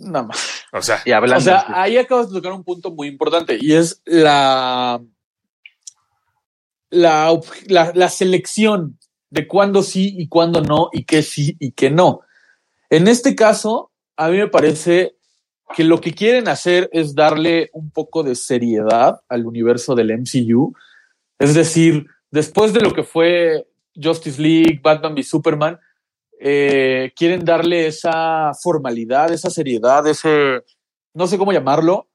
Nada más. O sea, Y hablando. O sea, sí. ahí acabas de tocar un punto muy importante y es la, la, la, la selección de cuándo sí y cuándo no y qué sí y qué no. En este caso, a mí me parece que lo que quieren hacer es darle un poco de seriedad al universo del MCU. Es decir, después de lo que fue Justice League, Batman v Superman, eh, quieren darle esa formalidad, esa seriedad, ese, no sé cómo llamarlo,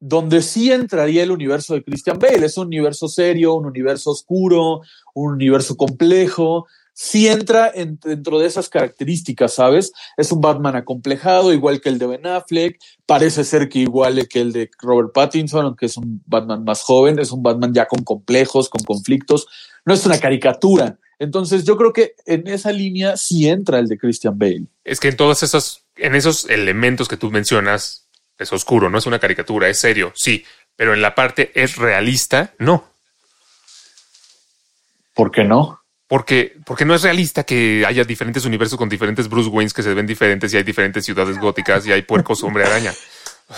donde sí entraría el universo de Christian Bale. Es un universo serio, un universo oscuro, un universo complejo. Sí entra en- dentro de esas características, ¿sabes? Es un Batman acomplejado, igual que el de Ben Affleck. Parece ser que igual que el de Robert Pattinson, aunque es un Batman más joven. Es un Batman ya con complejos, con conflictos. No es una caricatura. Entonces yo creo que en esa línea sí entra el de Christian Bale. es que en todos esos, en esos elementos que tú mencionas, es oscuro, no es una caricatura, es serio, sí, pero en la parte es realista, no. ¿Por qué no? Porque, porque no es realista que haya diferentes universos con diferentes Bruce Waynes que se ven diferentes y hay diferentes ciudades góticas y hay puercos hombre araña.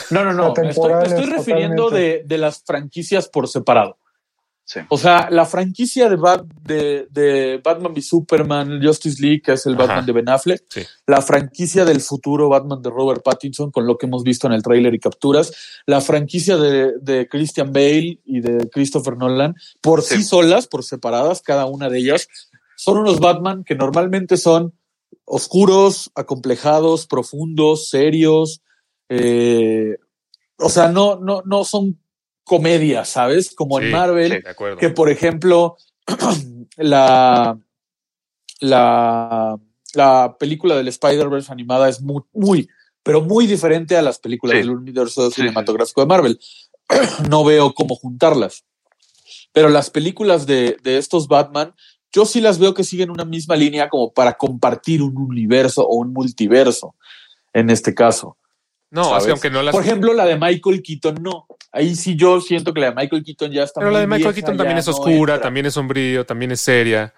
No, no, no. Me estoy, me estoy refiriendo de, de las franquicias por separado. Sí. O sea, la franquicia de, Bat- de, de Batman v Superman, Justice League, que es el Ajá. Batman de Ben Affleck, Sí. la franquicia del futuro Batman de Robert Pattinson, con lo que hemos visto en el tráiler y capturas, la franquicia de, de Christian Bale y de Christopher Nolan, por sí. Sí. solas, por separadas, cada una de ellas, son unos Batman que normalmente son oscuros, acomplejados, profundos, serios, eh, o sea, no, no, no son comedias, ¿sabes? Como Sí, en Marvel, sí. Que por ejemplo, la, la, la película del Spider-Verse animada es muy, muy, pero muy diferente a las películas Sí. del universo cinematográfico de Marvel. no veo cómo juntarlas. Pero las películas de, de estos Batman, yo sí las veo que siguen una misma línea como para compartir un universo o un multiverso, en este caso. No, así, aunque no las. Por ejemplo, la de Michael Keaton, no. Ahí sí yo siento que la de Michael Keaton ya está pero la de Michael vieja, Keaton también es oscura, también es sombrío, también es seria.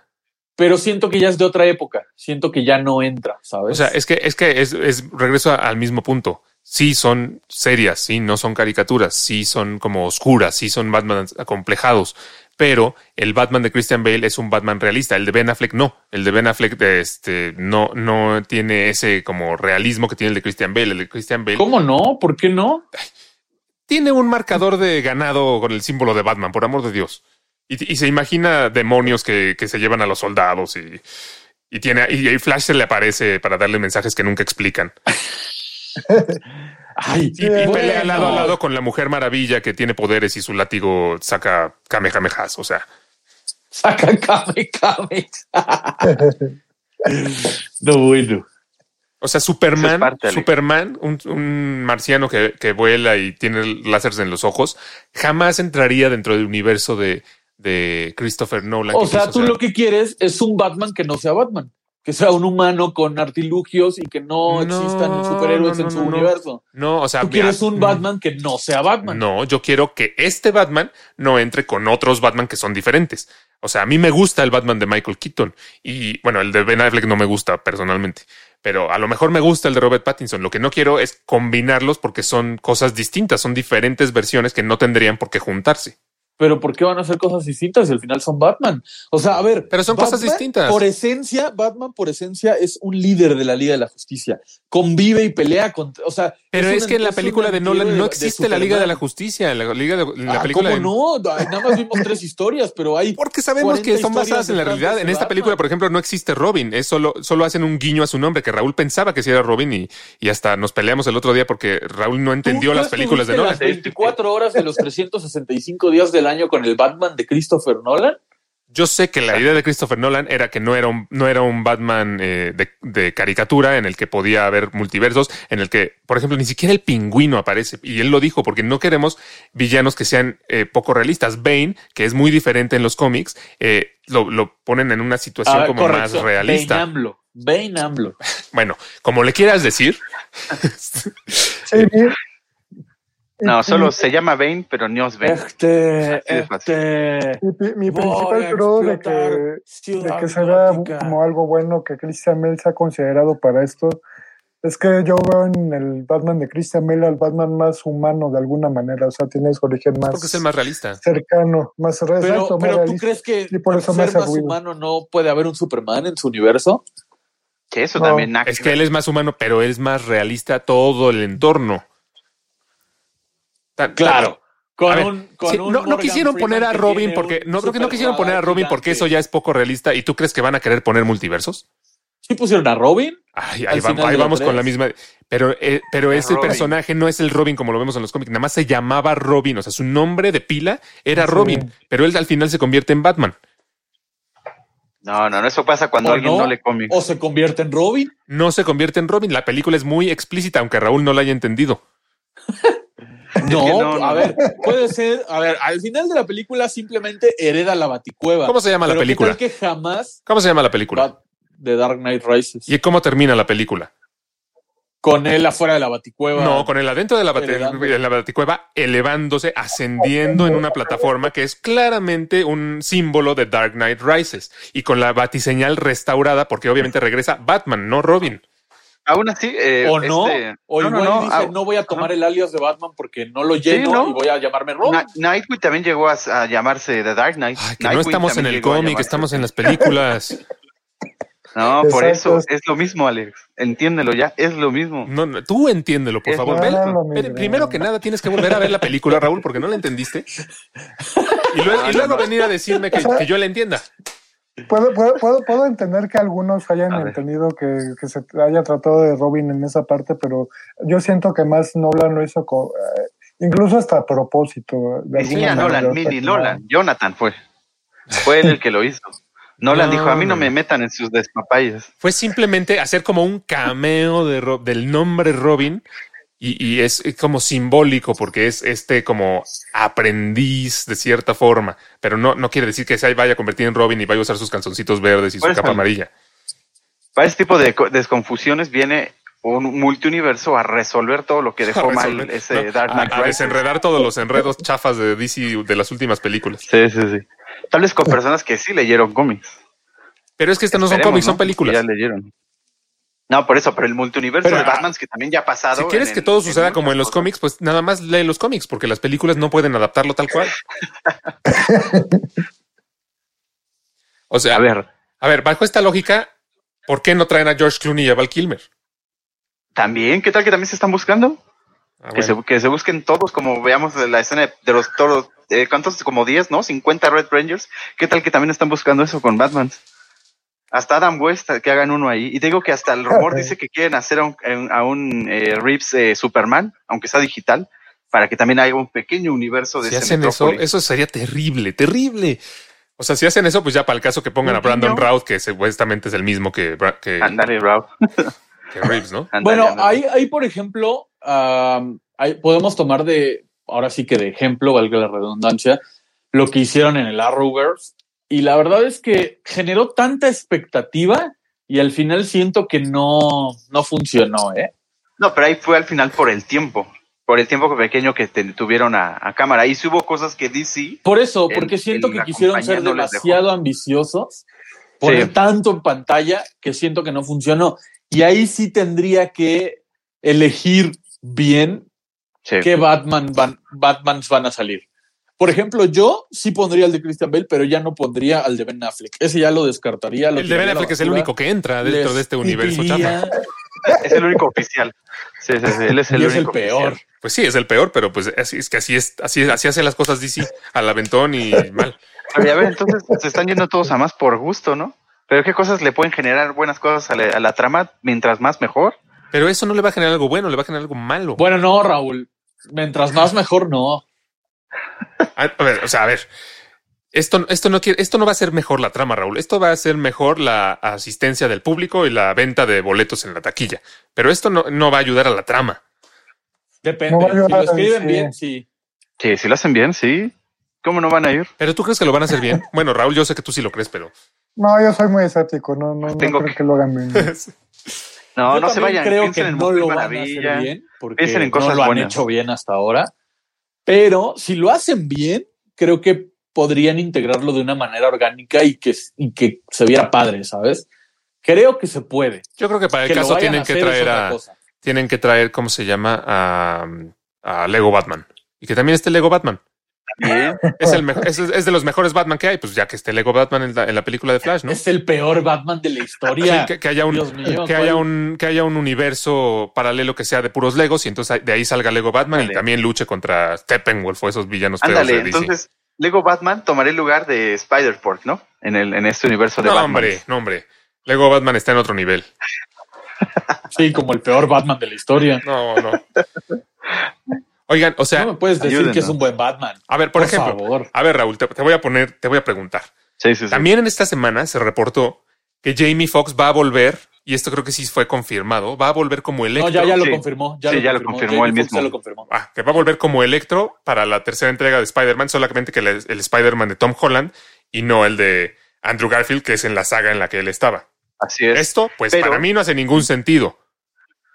Pero siento que ya es de otra época. Siento que ya no entra, ¿sabes? O sea, es que es que es, es regreso a- al mismo punto. Sí son serias, sí, no son caricaturas, sí son como oscuras, sí son Batman acomplejados. Pero el Batman de Christian Bale es un Batman realista. El de Ben Affleck no. El de Ben Affleck este, no, no tiene ese como realismo que tiene el de Christian Bale. El de Christian Bale ¿Cómo no? ¿Por qué no? tiene un marcador de ganado con el símbolo de Batman, por amor de Dios. Y, y se imagina demonios que, que se llevan a los soldados y, y tiene y, y Flash se le aparece para darle mensajes que nunca explican. Ay, Y, y bueno. pelea lado a lado con la Mujer Maravilla que tiene poderes y su látigo saca kamehamehas. O sea, Saca Kame Kame. no, bueno. o sea, Superman, es. Superman, un, un marciano que, que vuela y tiene láseres en los ojos, jamás entraría dentro del universo de, de Christopher Nolan. O sea, tú hacer. lo que quieres es un Batman que no sea Batman. Que sea un humano con artilugios y que no, No, existan superhéroes no, en su universo. No, o sea, Tú quieres un mm, Batman que no sea Batman. No, yo quiero que este Batman no entre con otros Batman que son diferentes. O sea, a mí me gusta el Batman de Michael Keaton y bueno, el de Ben Affleck no me gusta personalmente, pero a lo mejor me gusta el de Robert Pattinson. Lo que no quiero es combinarlos porque son cosas distintas, son diferentes versiones que no tendrían por qué juntarse. Pero ¿por qué van a hacer cosas distintas si al final son Batman? O sea, a ver. Pero son cosas distintas. Por esencia, Batman por esencia es un líder de la Liga de la Justicia. Convive y pelea contra. O sea. Pero es, que en la película de Nolan no de existe la Liga de la. Justicia. La, Liga de, la Ah, película de- ¿Cómo no? Nada más vimos tres historias, pero hay. Porque sabemos 40 que son basadas en la de realidad. En esta película, por ejemplo, no existe Robin. Es solo, solo hacen un guiño a su nombre, que Raúl pensaba que sí era Robin y, y hasta nos peleamos el otro día porque Raúl no entendió ¿Tú las películas de Nolan. Las 24 horas de los 365 días del año con el Batman de Christopher Nolan. Yo sé que la idea de Christopher Nolan era que no era un, no era un Batman eh, de, de caricatura en el que podía haber multiversos, en el que, por ejemplo, ni siquiera el pingüino aparece. Y él lo dijo, porque no queremos villanos que sean eh, poco realistas. Bane, que es muy diferente en los cómics, eh, lo, lo ponen en una situación Ah, como correcto. más realista. Bane AMLO. Bane AMLO. Bueno, como le quieras decir, Sí, No, y- solo se llama Bane, pero no es Bane. Este, este. mi, principal pro de que, de que se vea como algo bueno que Christian Bale se ha considerado para esto es que yo veo en el Batman de Christian Bale al Batman más humano de alguna manera, o sea, tiene su origen más porque es el más realista. cercano, más Pero, exacto, más pero ¿tú crees que Y por eso ser más ruido. humano no puede haber un Superman en su universo? Que eso No, también. Es que él es más humano, pero es más realista todo el entorno. Tan- Claro. Con ver, un, con Sí, un no, quisieron Freeman poner a Robin porque no creo que no quisieron poner a Robin porque eso ya es poco realista. ¿Y tú crees que van a querer poner multiversos? Sí pusieron a Robin. Ay, ahí, vamos con la misma. Pero, eh, pero Es ese Robin. personaje no es el Robin como lo vemos en los cómics. Nada más se llamaba Robin. O sea, su nombre de pila era Sí. Robin. Pero él al final se convierte en Batman. No, no, no, eso pasa cuando ¿O alguien no? no, le cómics. O se convierte en Robin. No se convierte en Robin. La película es muy explícita, aunque Raúl no la haya entendido. No, que no, a ver, puede ser. A ver, al final de la película simplemente hereda la baticueva. ¿Cómo se llama la Pero ¿qué película? que jamás ¿Cómo se llama la película? de Dark Knight Rises? ¿Y cómo termina la película? Con él afuera de la baticueva. No, con él adentro de la, de la baticueva, elevándose, ascendiendo en una plataforma que es claramente un símbolo de Dark Knight Rises y con la batiseñal restaurada, porque obviamente regresa Batman, no Robin. Aún así, eh, O no, este- o no, igual no, no, dice, ah, no voy a tomar el alias de Batman porque no lo lleno ¿no? y voy a llamarme Robin. Na- Nightwing también llegó a, a llamarse The Dark Knight. Ay, que no estamos en el cómic, estamos en las películas. No, por eso es lo mismo, Alex. Entiéndelo ya, es lo mismo. No, no, tú entiéndelo, por Es favor. primero que nada, tienes que volver a ver la película, Raúl, porque no la entendiste. Y luego, y luego venir a decirme que, que yo la entienda. Puedo, puedo, puedo, puedo entender que algunos hayan entendido que, que se haya tratado de Robin en esa parte, pero yo siento que más Nolan lo hizo con, eh, incluso hasta a propósito. De Sí, a Nolan, mini Nolan. Jonathan fue. Fue él el que lo hizo. Nolan No, dijo, a mí no me metan en sus despapayas. Fue simplemente hacer como un cameo de del nombre Robin y, y es como simbólico porque es este como aprendiz de cierta forma, pero no, no quiere decir que se vaya a convertir en Robin y vaya a usar sus calzoncitos verdes y su capa amarilla. Para este tipo de co- desconfusiones viene un multiuniverso a resolver todo lo que dejó mal ese ¿no? Dark a, Knight a Rises. desenredar todos los enredos chafas de DC de las últimas películas. Sí, sí, sí. Tal vez con personas que sí leyeron cómics. Pero es que estas no son cómics, son películas. Ya leyeron. No, por eso, pero el multiuniverso de ah, Batman que también ya ha pasado. Si quieres en- que todo en suceda como en los cosas. cómics, pues nada más lee los cómics, porque las películas no pueden adaptarlo tal cual. O sea, A ver, a ver, bajo esta lógica, ¿por qué no traen a George Clooney y a Val Kilmer? también, ¿qué tal que también se están buscando? Ah, que, bueno. se, que se busquen todos, como veamos de la escena de, de los toros, eh, ¿cuántos? Como 10, ¿no? 50 Red Rangers. ¿Qué tal que también están buscando eso con Batman? Hasta Adam West, que hagan uno ahí. Y te digo que hasta el rumor dice que quieren hacer a un, a un eh, Reeves eh, Superman, aunque sea digital, para que también haya un pequeño universo de Si ese hacen eso, eso sería terrible, terrible. O sea, si hacen eso, pues ya para el caso que pongan a Brandon. Routh, que supuestamente es el mismo que, que, Ándale, Rob. que Reeves, ¿no? Ándale, Bueno, ahí, ahí por ejemplo, ahí podemos tomar de, ahora sí que de ejemplo, valga la redundancia, lo que hicieron en el Arrowverse. Y la verdad es que generó tanta expectativa y al final siento que no, no funcionó, ¿eh? No, pero ahí fue al final por el tiempo. Por el tiempo pequeño que te- tuvieron a, a cámara. Ahí sí hubo cosas que DC Por eso, El- porque siento el- que quisieron ser no demasiado ambiciosos, poner Sí. tanto en pantalla que siento que no funcionó. Y ahí sí tendría que elegir bien Sí. qué Batman van, Batmans van a salir. Por ejemplo, yo sí pondría el de Christian Bale, pero ya no pondría al de Ben Affleck. Ese ya lo descartaría. lo El de Ben a Affleck es el único que entra dentro de este universo chafa. Es el único oficial. Sí, sí, sí. Él es el y es el único peor. oficial. Pues sí, es el peor, pero pues así es que así es, así, así hace las cosas DC, al aventón y mal. Pero ya ver, entonces se están yendo todos a más por gusto, ¿no? Pero qué cosas le pueden generar buenas cosas a la, a la trama, mientras más mejor. Pero eso no le va a generar algo bueno, le va a generar algo malo. Bueno, no, Raúl. Mientras más mejor, no. A ver, o sea, a ver. Esto, esto, no quiere, esto no va a ser mejor la trama, Raúl. Esto va a ser mejor la asistencia del público y la venta de boletos en la taquilla. Pero esto no, no va a ayudar a la trama. Depende. No si lo escriben sí. bien, sí. Sí, si lo hacen bien, sí. ¿Cómo no van a ir? Pero tú crees que lo van a hacer bien. Bueno, Raúl, yo sé que tú sí lo crees, pero No, yo soy muy escéptico, no, no, no Tengo creo que- que... lo hagan bien. No, Yo no se vayan. Creo piensen que en no lo van a hacer bien porque Piensen en cosas no lo han buenas. hecho bien hasta ahora. Pero si lo hacen bien, creo que podrían integrarlo de una manera orgánica y que, y que se viera padre, ¿sabes? Creo que se puede. yo creo que para el que caso tienen que traer a, tienen que traer, ¿cómo se llama? A, a Lego Batman. Y que también esté Lego Batman. Bien. Es, el es, es de los mejores Batman que hay, pues ya que esté Lego Batman en la, en la película de Flash, ¿no? Es el peor Batman de la Sí, historia. que, que haya un, mío, que haya un que haya un universo paralelo que sea de puros Legos y entonces de ahí salga Lego Batman y también luche contra Steppenwolf o esos villanos feos Ándale, de DC. entonces Lego Batman tomará el lugar de Spider-Pork, ¿no? En, el, en este universo de no, Batman. hombre, no, hombre. Lego Batman está en otro nivel. Sí, como el peor Batman de la historia. No, no. Oigan, o sea, no me puedes decir ayúdenos. que es un buen Batman. a ver, por, ejemplo, favor. a ver, Raúl, te, te voy a poner, te voy a preguntar. Sí, sí, sí. También en esta semana se reportó que Jamie Foxx va a volver, y esto creo que sí fue confirmado, va a volver como Electro. No, ya, ya lo Sí. confirmó. Ya Sí, lo ya lo confirmó. confirmó él mismo. Ya lo confirmó. Ah, que va a volver como Electro para la tercera entrega de Spider-Man, solamente que el, el Spider-Man de Tom Holland y no el de Andrew Garfield, que es en la saga en la que él estaba. Así es. Esto, pues Pero- para mí no hace ningún sentido.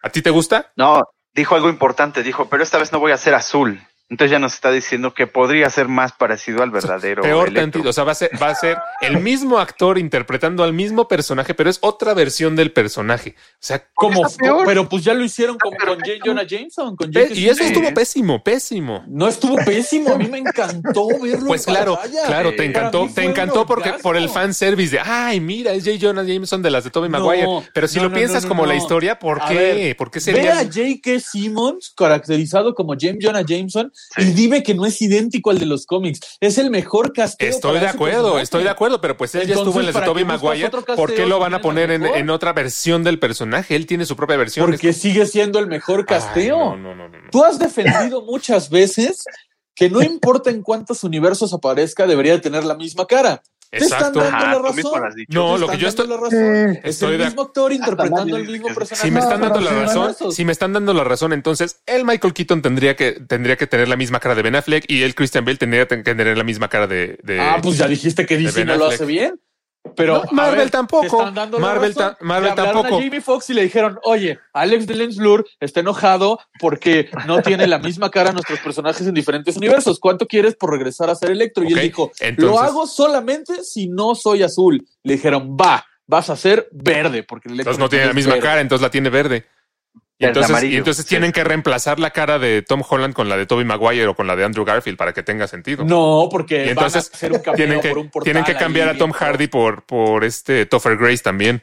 ¿A ti te gusta? No, dijo algo importante, dijo, pero esta vez no voy a ser azul. Entonces ya nos está diciendo que podría ser más parecido al verdadero. Peor Electro. tantito. O sea, va a, ser, va a ser el mismo actor interpretando al mismo personaje, pero es otra versión del personaje. O sea, Como, pero pues ya lo hicieron como con J. Jonah Jameson. Con pe- y eso estuvo pésimo, pésimo. No estuvo pésimo. A mí me encantó verlo. Pues en claro, pantalla. claro, te encantó, te encantó porque orgasmo. por el fan service de ay, mira, es J. Jonah Jameson de las de Tobey Maguire. Pero si no, lo no, piensas no, no, como la no. historia, ¿por A qué? ver, ¿Por qué Ve sería? a J.K. Simmons caracterizado como James Jonah Jameson Sí. y dime que no es idéntico al de los cómics. Es el mejor casteo. Estoy de acuerdo, estoy de acuerdo, pero pues él ya estuvo en las de ¿para Tobey Maguire. ¿Por qué lo van a poner en, en otra versión del personaje? Él tiene su propia versión. Porque sigue siendo el mejor casteo. Ay, no, no, no. Tú has defendido muchas veces que no importa en cuántos universos aparezca, debería de tener la misma cara. Te están Exacto. dando Ajá, la tú mismo razón. lo has dicho. No, lo que yo estoy- la razón. Sí. Es Estoy el de- mismo actor interpretando el mismo personaje. Si me están No, dando la razón, si me están dando la razón, entonces el Michael Keaton tendría que tendría que tener la misma cara de Ben Affleck y el Christian Bale tendría que tener la misma cara de, de- Ah, pues ya dijiste que DC no lo hace bien. Pero No, Marvel ver, tampoco. Marvel ta- Marvel tampoco. a Jamie Foxx y le dijeron, oye, Alex de Lensblur está enojado porque no tiene la misma cara nuestros personajes en diferentes universos. ¿Cuánto quieres por regresar a ser Electro? Y él dijo, entonces- lo hago solamente si no soy azul. Le dijeron, va, vas a ser verde porque el Electro Entonces no tiene la misma verde". cara, entonces la tiene verde. Entonces, y entonces Sí. tienen que reemplazar la cara de Tom Holland con la de Tobey Maguire o con la de Andrew Garfield para que tenga sentido. No, porque y entonces van a hacer un tienen que, por un portal tienen que ahí cambiar a Tom bien Hardy por, por este Topher Grace también.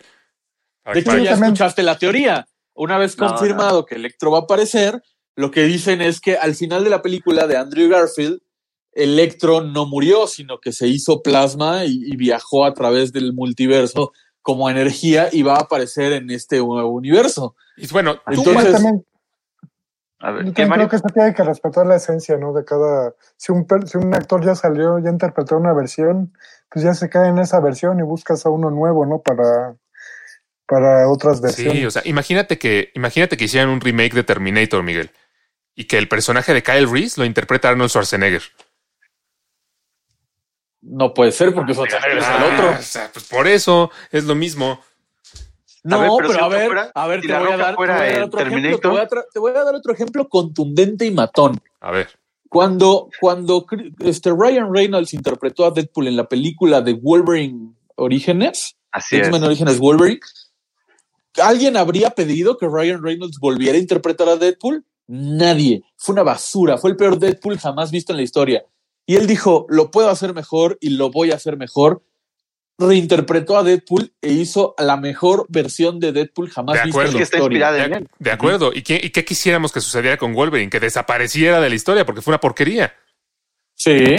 Para De hecho, ya también. escuchaste la teoría. Una vez No, confirmado que Electro va a aparecer, lo que dicen es que al final de la película de Andrew Garfield, Electro no murió, sino que se hizo plasma y, y viajó a través del multiverso como energía y va a aparecer en este nuevo universo. Y bueno, tú, Entonces- también, A ver, yo creo que se tiene que respetar la esencia, ¿no? De cada. Si un, si un actor ya salió, ya interpretó una versión, pues ya se cae en esa versión y buscas a uno nuevo, ¿no? Para, para otras versiones. Sí, o sea, imagínate que, imagínate que hicieran un remake de Terminator, Miguel, y que el personaje de Kyle Reese lo interpreta Arnold Schwarzenegger. No puede ser porque Schwarzenegger es el Ah, otro. o sea, pues por eso es lo mismo. No, ver, pero pero, si a ver, fuera- a ver, si te voy, a dar, te fuera voy a dar el otro ejemplo. Te voy, a tra- te voy a dar otro ejemplo contundente y matón. A ver, Cuando, cuando este Ryan Reynolds interpretó a Deadpool en la película de Wolverine Orígenes, Así es. X-Men Orígenes Wolverine, ¿alguien habría pedido que Ryan Reynolds volviera a interpretar a Deadpool? Nadie. Fue una basura. Fue el peor Deadpool jamás visto en la historia. Y él dijo, lo puedo hacer mejor y lo voy a hacer mejor. Reinterpretó a Deadpool e hizo la mejor versión de Deadpool jamás De vista en la está historia. en de, de acuerdo. ¿Y qué, ¿Y qué quisiéramos que sucediera con Wolverine? Que desapareciera de la historia porque fue una porquería. Sí.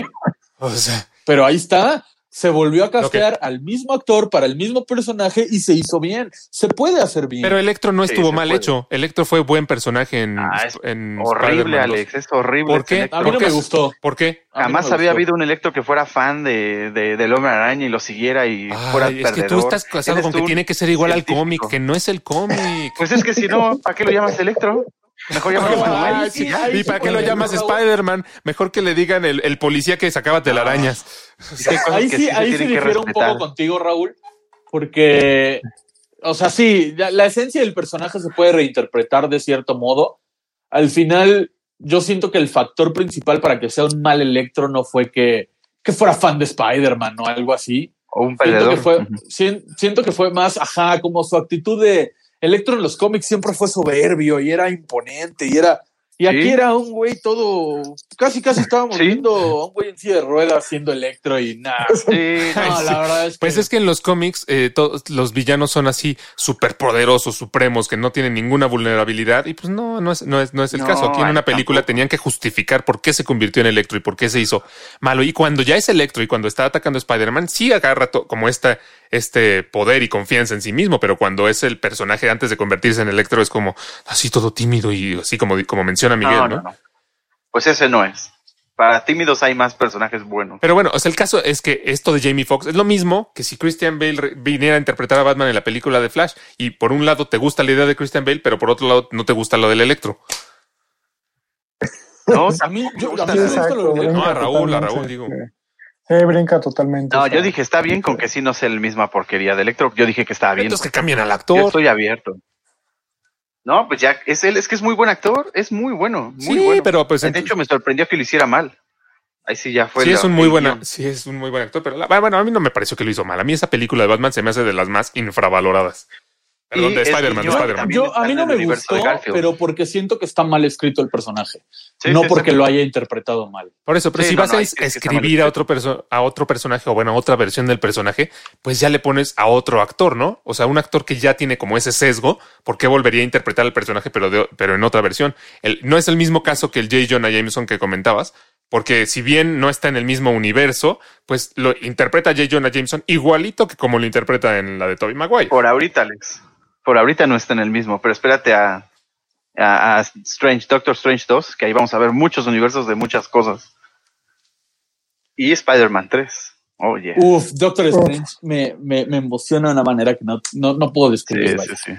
O sea, Pero ahí está. Se volvió a castear al mismo actor para el mismo personaje y se hizo bien. Se puede hacer bien. pero Electro no Sí, estuvo mal puede. hecho. Electro fue buen personaje en, Ah, es en Horrible, Spider-Man 2. Alex, es horrible. ¿Por este qué? Electro. a mí no ¿por me qué? gustó. ¿Por qué? No Jamás había habido un electro que fuera fan de, de, del hombre araña y lo siguiera y fuera Ay, es que tú estás casado con que tiene que ser igual al cómic, que no es el cómic. Pues es que si no, ¿para qué lo llamas electro? Mejor llámalo sí, y ya. ay, ¿Y para qué lo llamas Spider-Man? Mejor que le digan el, el policía que sacaba telarañas. Cosas ahí sí, se ahí sí difiero un respetar. poco contigo, Raúl, porque, o sea, sí, la, la esencia del personaje se puede reinterpretar de cierto modo. Al final, yo siento que el factor principal para que sea un mal Electro no fue que, que fuera fan de Spider-Man o algo así. O un Siento que, fue, siento que fue más, ajá, como su actitud de Electro en los cómics siempre fue soberbio y era imponente y era. Y aquí Sí. era un güey todo. Casi, casi estábamos Sí. viendo a un güey en silla de ruedas siendo Electro y nada. Sí, No, sí. la verdad es que. Pues es que en los cómics eh, todos los villanos son así súper poderosos, supremos, que no tienen ninguna vulnerabilidad y pues no, no es, no es, no es el No, caso. Aquí en una película tampoco. tenían que justificar por qué se convirtió en Electro y por qué se hizo malo. Y cuando ya es Electro y cuando está atacando a Spider-Man, sí agarra como esta, este poder y confianza en sí mismo, pero cuando es el personaje antes de convertirse en Electro es como así todo tímido y así como, como menciona Miguel, no, ¿no? no, no. Pues ese no es. Para tímidos hay más personajes buenos. Pero bueno, o sea, el caso es que esto de Jamie Foxx es lo mismo que si Christian Bale viniera a interpretar a Batman en la película de Flash y por un lado te gusta la idea de Christian Bale, pero por otro lado no te gusta lo del Electro. No, A mí, yo, a mí exacto, lo de No, a Raúl, a Raúl, digo. sí. Sí, brinca totalmente. No, o sea, yo dije, está bien con que sí no sea el misma porquería de Electro. Yo dije que estaba bien. Entonces que cambien al Yo actor. estoy abierto. No, pues ya es él, es que es muy buen actor, es muy bueno, muy Sí, bueno. pero pues de hecho me sorprendió que lo hiciera mal. Ahí sí ya fue. sí la- es un muy sí es un muy buen actor, pero la- bueno, a mí no me pareció que lo hizo mal. A mí esa película de Batman se me hace de las más infravaloradas. Perdón, de el Spider-Man, de guion Spider-Man. también Yo, a mí no me gustó, pero porque siento que está mal escrito el personaje. Sí, no sí, porque lo haya interpretado mal. Por eso, pero Sí, si no, vas no, a es escribir a otro, a otro personaje o bueno, a otra versión del personaje, pues ya le pones a otro actor, ¿no? O sea, un actor que ya tiene como ese sesgo, ¿por qué volvería a interpretar al personaje pero, de- pero en otra versión? El- no es el mismo caso que el J. Jonah Jameson que comentabas, porque si bien no está en el mismo universo, pues lo interpreta J. Jonah Jameson igualito que como lo interpreta en la de Tobey Maguire. Por ahorita, Alex. Por ahorita no está en el mismo, pero espérate a, a, a Strange, Doctor Strange 2, que ahí vamos a ver muchos universos de muchas cosas. Y Spider-Man 3. Oh, yeah. Uf, Doctor Uf. Strange me, me, me emociona de una manera que no, no, no puedo sí, describir. sí, vaya. sí.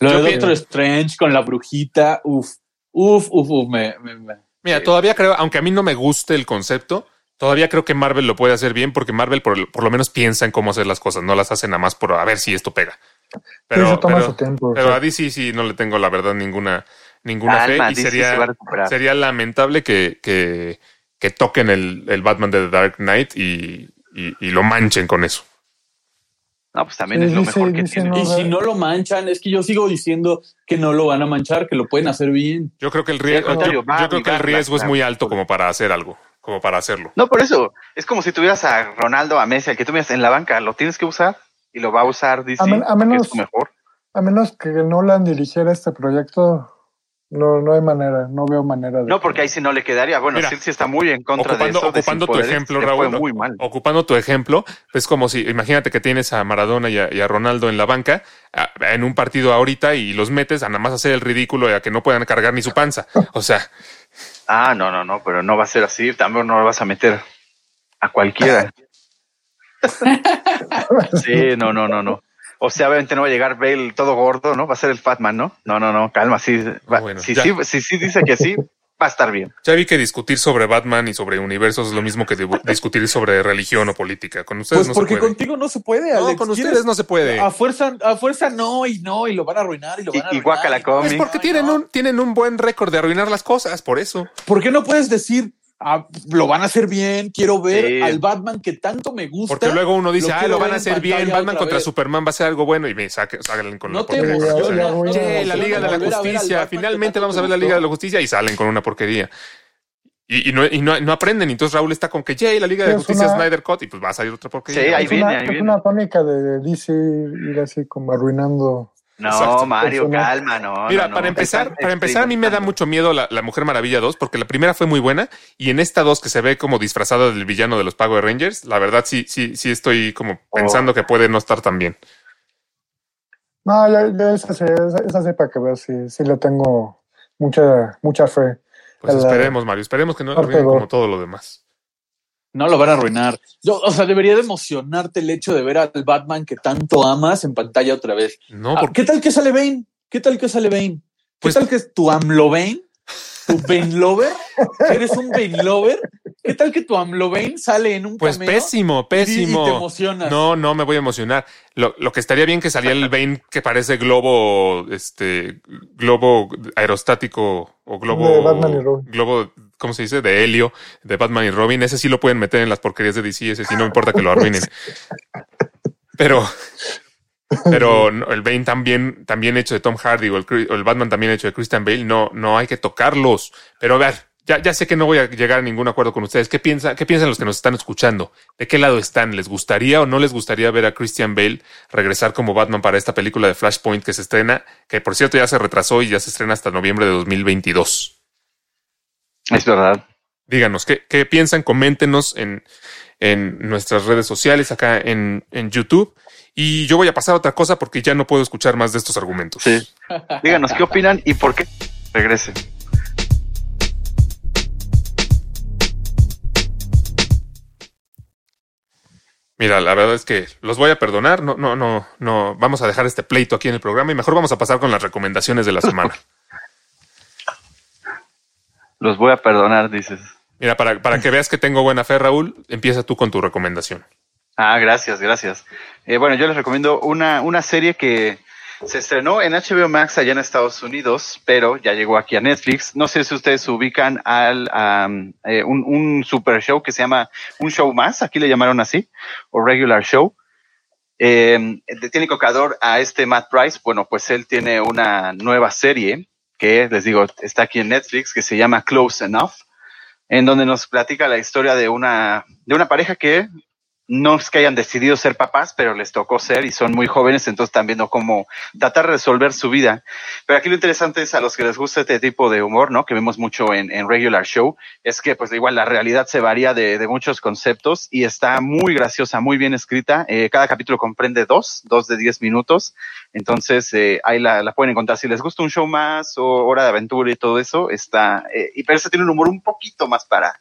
Lo de Doctor pienso- Strange con la brujita, uf, uf, uf, uf, me, me- me- Mira, todavía creo, aunque a mí no me guste el concepto, todavía creo que Marvel lo puede hacer bien porque Marvel por, por lo menos piensa en cómo hacer las cosas, no las hace nada más por a ver si esto pega. Pero, sí, se toma pero- su tiempo. pero o sea. a DC sí no le tengo la verdad ninguna, ninguna Calma, fe y DC sería, lamentable que, que, que toquen el, el Batman de The Dark Knight y, y, y lo manchen con eso. No, pues también Sí, es lo dice- mejor que dice, tiene. no, Y si no lo manchan, es que yo sigo diciendo que no lo van a manchar, que lo pueden hacer bien. Yo creo que el riesgo, yo, yo creo que el riesgo es muy alto como para hacer algo, como para hacerlo. No, por eso. Es como si tuvieras a Ronaldo, a Messi, al que tú miras en la banca, lo tienes que usar y lo va a usar DC. A men- a porque menos- es tu mejor. A menos que Nolan dirigiera este proyecto, no, no hay manera, no veo manera de. No, porque ahí sí no le quedaría. Bueno, Mira, sí, sí está muy en contra ocupando, de eso. ocupando tu poderes, ejemplo, Raúl, muy mal. ocupando tu ejemplo, es como si, imagínate que tienes a Maradona y a, y a Ronaldo en la banca a- en un partido ahorita y los metes a nada más hacer el ridículo y a que no puedan cargar ni su panza. O sea, Ah, no, no, no, pero no va a ser así. También no lo vas a meter a cualquiera. Sí, no, no, no, no. O sea, obviamente no va a llegar Bale todo gordo, ¿no? Va a ser el Fatman, ¿no? No, no, no, calma, sí. va- bueno, si, sí sí dice que sí, va a estar bien. ya vi que discutir sobre Batman y sobre universos es lo mismo que discutir sobre religión o política. Con ustedes Pues no porque se puede. contigo no se puede, No, con ¿Quieres? ustedes no se puede. A fuerza, a fuerza no, y no, y lo van a arruinar, y lo van a y arruinar. y- Pues porque Ay, tienen no. un, tienen un buen récord de arruinar las cosas, por eso. ¿Por qué no puedes decir, ah, lo van a hacer bien, quiero ver Sí. al Batman que tanto me gusta? Porque luego uno dice, lo ah, lo van a hacer bien, Batman contra vez". Superman va a ser algo bueno y me saque- salen con No una te porquería. arruina, "Che, la Liga de la Justicia, finalmente vamos a te ver la Liga de la gustó". Justicia y salen con una porquería. Y, y no, y no, no aprenden, y entonces Raúl está con que, Jay, la Liga de la es Justicia una- Snyder Cut, y pues va a salir otra porquería. Sí, ahí es viene, una, ahí es viene. una tónica de DC ir así como arruinando. No, Exacto. Mario, calma, no. Mira, no, no. para empezar, Están para empezar a mí me da mucho miedo la, la Mujer Maravilla 2, porque la primera fue muy buena, y en esta 2 que se ve como disfrazada del villano de los Power Rangers, la verdad sí, sí, sí estoy como Oh. pensando que puede no estar tan bien. No, yo, yo esa, sí, esa, esa sí para que veas, sí, sí le tengo mucha, mucha fe. Pues La- esperemos, Mario, esperemos que no arruinen como todo lo demás. No lo van a arruinar. Yo, o sea, debería de emocionarte el hecho de ver al Batman que tanto amas en pantalla otra vez. No, Ah, porque ¿Qué tal que sale Bane? ¿Qué tal que sale Bane? Pues- tal que es tu AMLOVAIN? ¿Tu Bane Lover? ¿Eres un Bane Lover? ¿Qué tal que tu AMLOVAIN sale en un Pues cameo? pésimo, y pésimo. te emocionas. No, no me voy a emocionar. Lo, lo que estaría bien que saliera el Bane que parece globo, este, globo aerostático o globo. De Batman y Robin. Globo, ¿cómo se dice? De helio, de Batman y Robin. Ese sí lo pueden meter en las porquerías de DC, ese sí no importa que lo arruinen. Pero, pero el Bane también, también hecho de Tom Hardy o el, o el Batman también hecho de Christian Bale, no, no hay que tocarlos. Pero a ver, ya, ya sé que no voy a llegar a ningún acuerdo con ustedes. ¿Qué piensan, qué piensan los que nos están escuchando? ¿De qué lado están? ¿Les gustaría o no les gustaría ver a Christian Bale regresar como Batman para esta película de Flashpoint que se estrena, que por cierto ya se retrasó y ya se estrena hasta noviembre de 2022? Es verdad. Díganos, ¿qué, qué piensan? Coméntenos en, en nuestras redes sociales, acá en, en YouTube. Y yo voy a pasar a otra cosa porque ya no puedo escuchar más de estos argumentos. Sí. Díganos qué opinan y por qué regrese. Mira, la verdad es que los voy a perdonar. No, no, no, no. Vamos a dejar este pleito aquí en el programa y mejor vamos a pasar con las recomendaciones de la semana. Los voy a perdonar, dices. Mira, para, para que veas que tengo buena fe, Raúl, empieza tú con tu recomendación. Ah, gracias, gracias. Eh, bueno, yo les recomiendo una, una serie que se estrenó en HBO Max allá en Estados Unidos, pero ya llegó aquí a Netflix. No sé si ustedes se ubican al am, eh, un, un super show que se llama Un Show Más, aquí le llamaron así, o Regular Show. Eh, tiene cocador a este Matt Price. Bueno, pues él tiene una nueva serie que les digo, está aquí en Netflix, que se llama Close Enough, en donde nos platica la historia de una, de una pareja que no es que hayan decidido ser papás, pero les tocó ser y son muy jóvenes, entonces están viendo cómo tratar de resolver su vida. Pero aquí lo interesante es a los que les gusta este tipo de humor, ¿no? Que vemos mucho en, en regular show, es que pues igual la realidad se varía de, de muchos conceptos y está muy graciosa, muy bien escrita. Eh, cada capítulo comprende dos, dos de diez minutos. Entonces eh, ahí la, pueden encontrar. Si les gusta un show más o hora de aventura y todo eso, está, eh, y pero este tiene un humor un poquito más para,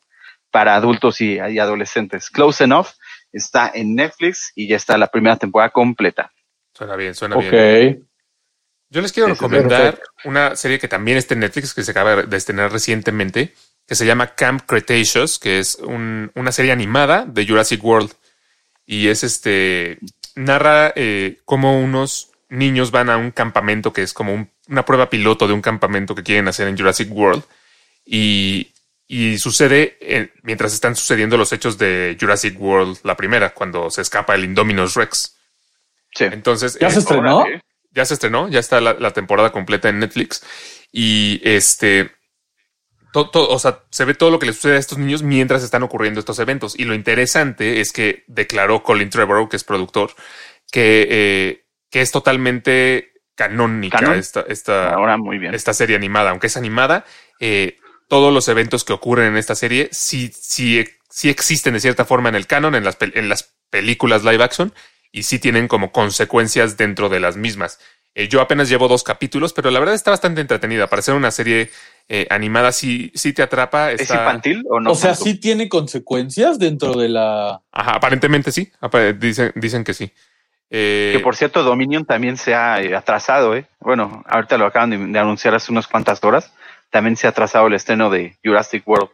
para adultos y, y adolescentes. Close Enough está en Netflix y ya está la primera temporada completa. Suena bien, suena Ok. bien. Yo les quiero recomendar perfecto. una serie que también está en Netflix, que se acaba de estrenar recientemente, que se llama Camp Cretaceous, que es un- una serie animada de Jurassic World. Y es este, narra eh, cómo unos niños van a un campamento que es como un- una prueba piloto de un campamento que quieren hacer en Jurassic World. Y, y sucede eh, mientras están sucediendo los hechos de Jurassic World, la primera, cuando se escapa el Indominus Rex. Sí. Entonces, ¿Ya eh, se estrenó? Órale. ya se estrenó, ya está la, la temporada completa en Netflix. Y este, to- to- o sea, se ve todo lo que les sucede a estos niños mientras están ocurriendo estos eventos. Y lo interesante es que declaró Colin Trevorrow, que es productor, que, eh, que es totalmente canónica ¿Canon? esta, esta, Ahora muy bien. esta serie animada. Aunque es animada, eh, todos los eventos que ocurren en esta serie sí, sí, sí existen de cierta forma en el canon, en las, pel- en las películas live action, y sí tienen como consecuencias dentro de las mismas. Eh, yo apenas llevo dos capítulos, pero la verdad está bastante entretenida. Para ser una serie eh, animada, sí, sí te atrapa. ¿Es infantil o no? o sea, tanto? sí tiene consecuencias dentro de la. Ajá, aparentemente sí. Dicen, dicen que sí. Eh, Que por cierto, Dominion también se ha atrasado, ¿eh? Bueno, ahorita lo acaban de, de anunciar hace unas cuantas horas. También se ha atrasado el estreno de Jurassic World.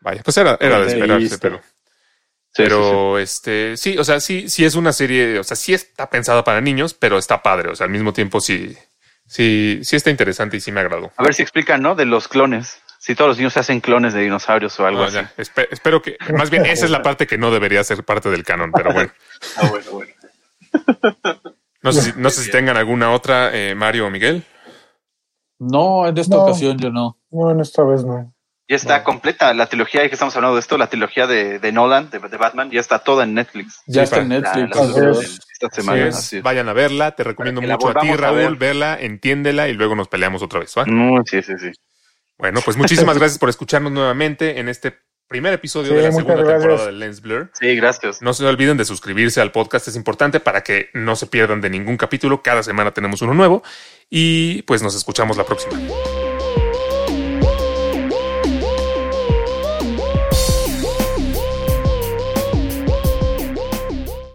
Vaya, pues era, era de esperarse, pero. Sí, sí, pero este sí, o sea, sí, sí es una serie, o sea, sí está pensada para niños, pero está padre. O sea, al mismo tiempo sí, sí, sí está interesante y sí me agradó. A ver si explican, ¿no? De los clones. Si todos los niños se hacen clones de dinosaurios o algo No, así. ya, espe- espero que, más bien, esa es la parte que no debería ser parte del canon, pero bueno. Ah, bueno, bueno. No sé si, no sé si tengan alguna otra, eh, Mario o Miguel. No, en esta No. ocasión yo no. Bueno, esta vez no. Ya está completa la trilogía, ya que estamos hablando de esto, la trilogía de, de Nolan, de, de Batman, ya está toda en Netflix. Ya está en Netflix. la- Así la- es. esta semana. es, así es. vayan a verla, te recomiendo mucho a ti, a Raúl, ver. verla, entiéndela y luego nos peleamos otra vez, ¿va? Mm, sí, sí, sí. Bueno, pues muchísimas gracias por escucharnos nuevamente en este primer episodio Sí, de la segunda gracias. temporada de Lens Blur. Sí, gracias. No se olviden de suscribirse al podcast, es importante para que no se pierdan de ningún capítulo. Cada semana tenemos uno nuevo y pues nos escuchamos la próxima.